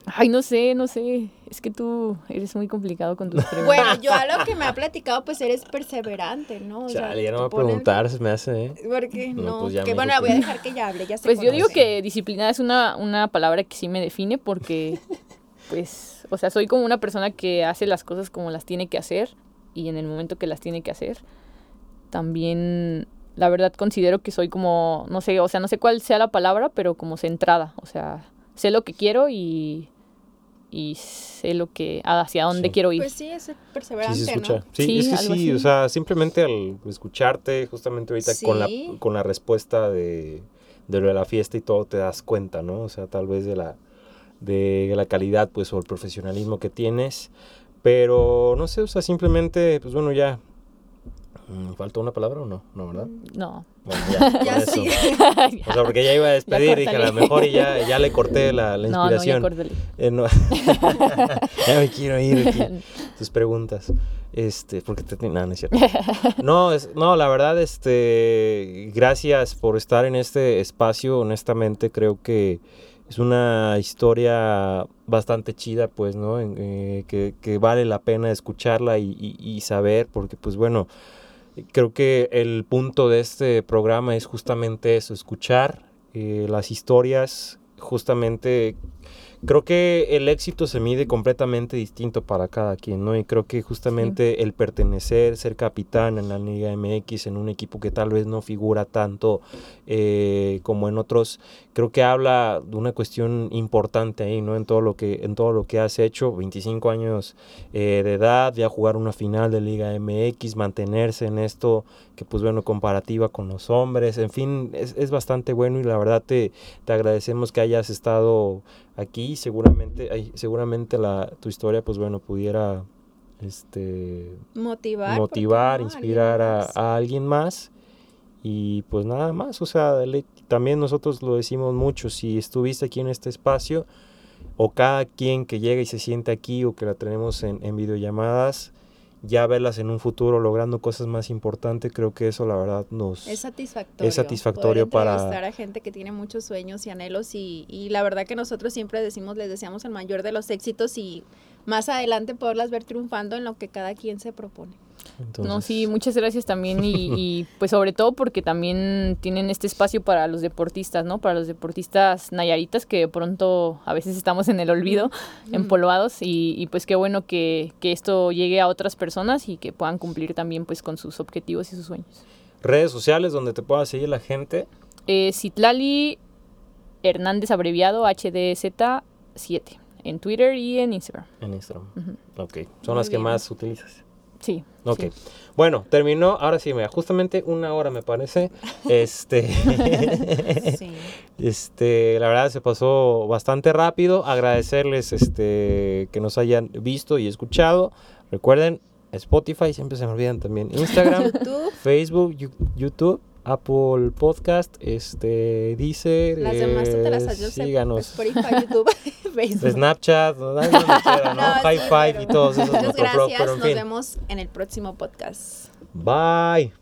Ay, no sé, no sé. Es que tú eres muy complicado con tus preguntas. Bueno, yo a lo que me ha platicado, pues eres perseverante, ¿no? O sea, Chale, ya no va a preguntar, se me hace, ¿eh? ¿Por qué No, no? pues ya que bueno, dijo voy a dejar que ya hable, ya se Pues yo digo que disciplinada es una, una palabra que sí me define porque, pues, o sea, soy como una persona que hace las cosas como las tiene que hacer y en el momento que las tiene que hacer. También, la verdad, considero que soy como, no sé, o sea, no sé cuál sea la palabra, pero como centrada. O sea, sé lo que quiero y, y sé lo que, hacia dónde Sí. quiero ir. Pues sí, es Sí, perseverante, se escucha. ¿no? Sí, Sí, es que sí, así. o sea, simplemente al escucharte, justamente ahorita con, la, Sí. con la respuesta de, de lo de la fiesta y todo, te das cuenta, ¿no? O sea, tal vez de la, de la calidad, pues, o el profesionalismo que tienes. Pero, no sé, o sea, simplemente, pues bueno, ya. Mm, ¿Falta una palabra o no? No, ¿verdad? No. Bueno, ya, Ya eso. sí. O sea, porque ya iba a despedir y que a lo mejor y ya, ya le corté la, la no, no, ya inspiración. Eh, no. ya me quiero ir aquí. Tus preguntas. Este, porque te no, no es cierto. No, es, no, la verdad, este, gracias por estar en este espacio. Honestamente, creo que es una historia bastante chida, pues, ¿no? Eh, que, que vale la pena escucharla y, y- y saber, porque, pues, bueno, creo que el punto de este programa es justamente eso, escuchar eh, las historias, justamente creo que el éxito se mide completamente distinto para cada quien, ¿no? Y creo que justamente el pertenecer, ser capitán en la Liga MX, en un equipo que tal vez no figura tanto eh, como en otros, creo que habla de una cuestión importante ahí, ¿no? En todo lo que, en todo lo que has hecho, 25 años eh, de edad, ya jugar una final de Liga MX, mantenerse en esto, que pues bueno, comparativa con los hombres, en fin, es, es bastante bueno y la verdad te, te agradecemos que hayas estado aquí, seguramente, ay, seguramente la, tu historia pues bueno, pudiera este, Motivar. ¿por qué motivar, no? inspirar a, Alguien más. a alguien más. Y pues nada más, o sea, también nosotros lo decimos mucho, si estuviste aquí en este espacio, o cada quien que llega y se siente aquí, o que la tenemos en, en videollamadas, ya verlas en un futuro logrando cosas más importantes, creo que eso la verdad nos... Es satisfactorio. Es satisfactorio poder para- a gente que tiene muchos sueños y anhelos y, y la verdad que nosotros siempre decimos, les deseamos el mayor de los éxitos y más adelante poderlas ver triunfando en lo que cada quien se propone. No, sí, muchas gracias también y, y, pues sobre todo porque también tienen este espacio para los deportistas, ¿no? Para los deportistas nayaritas que de pronto a veces estamos en el olvido, empolvados y, y, pues qué bueno que, que esto llegue a otras personas y que puedan cumplir también pues con sus objetivos y sus sueños. Redes sociales donde te pueda seguir la gente. Eh, Citlali Hernández abreviado HDZ7 en Twitter y en Instagram. En Instagram. Ujú. Ok, son Muy las que más utilizas. Sí. Ok. sí. Bueno, terminó. Ahora sí, mira, justamente una hora me parece. Este. Sí. Este, la verdad se pasó bastante rápido. Agradecerles este que nos hayan visto y escuchado. Recuerden, Spotify, siempre se me olvidan también. Instagram, YouTube, Facebook, YouTube, Apple Podcast, este, dice. las demás tú te las Síganos. Spotify, YouTube, Facebook. Snapchat, no, ¿no? No, sí, High five pero- y todos esos Muchas gracias, pero en nos fin. vemos en el próximo podcast. Bye.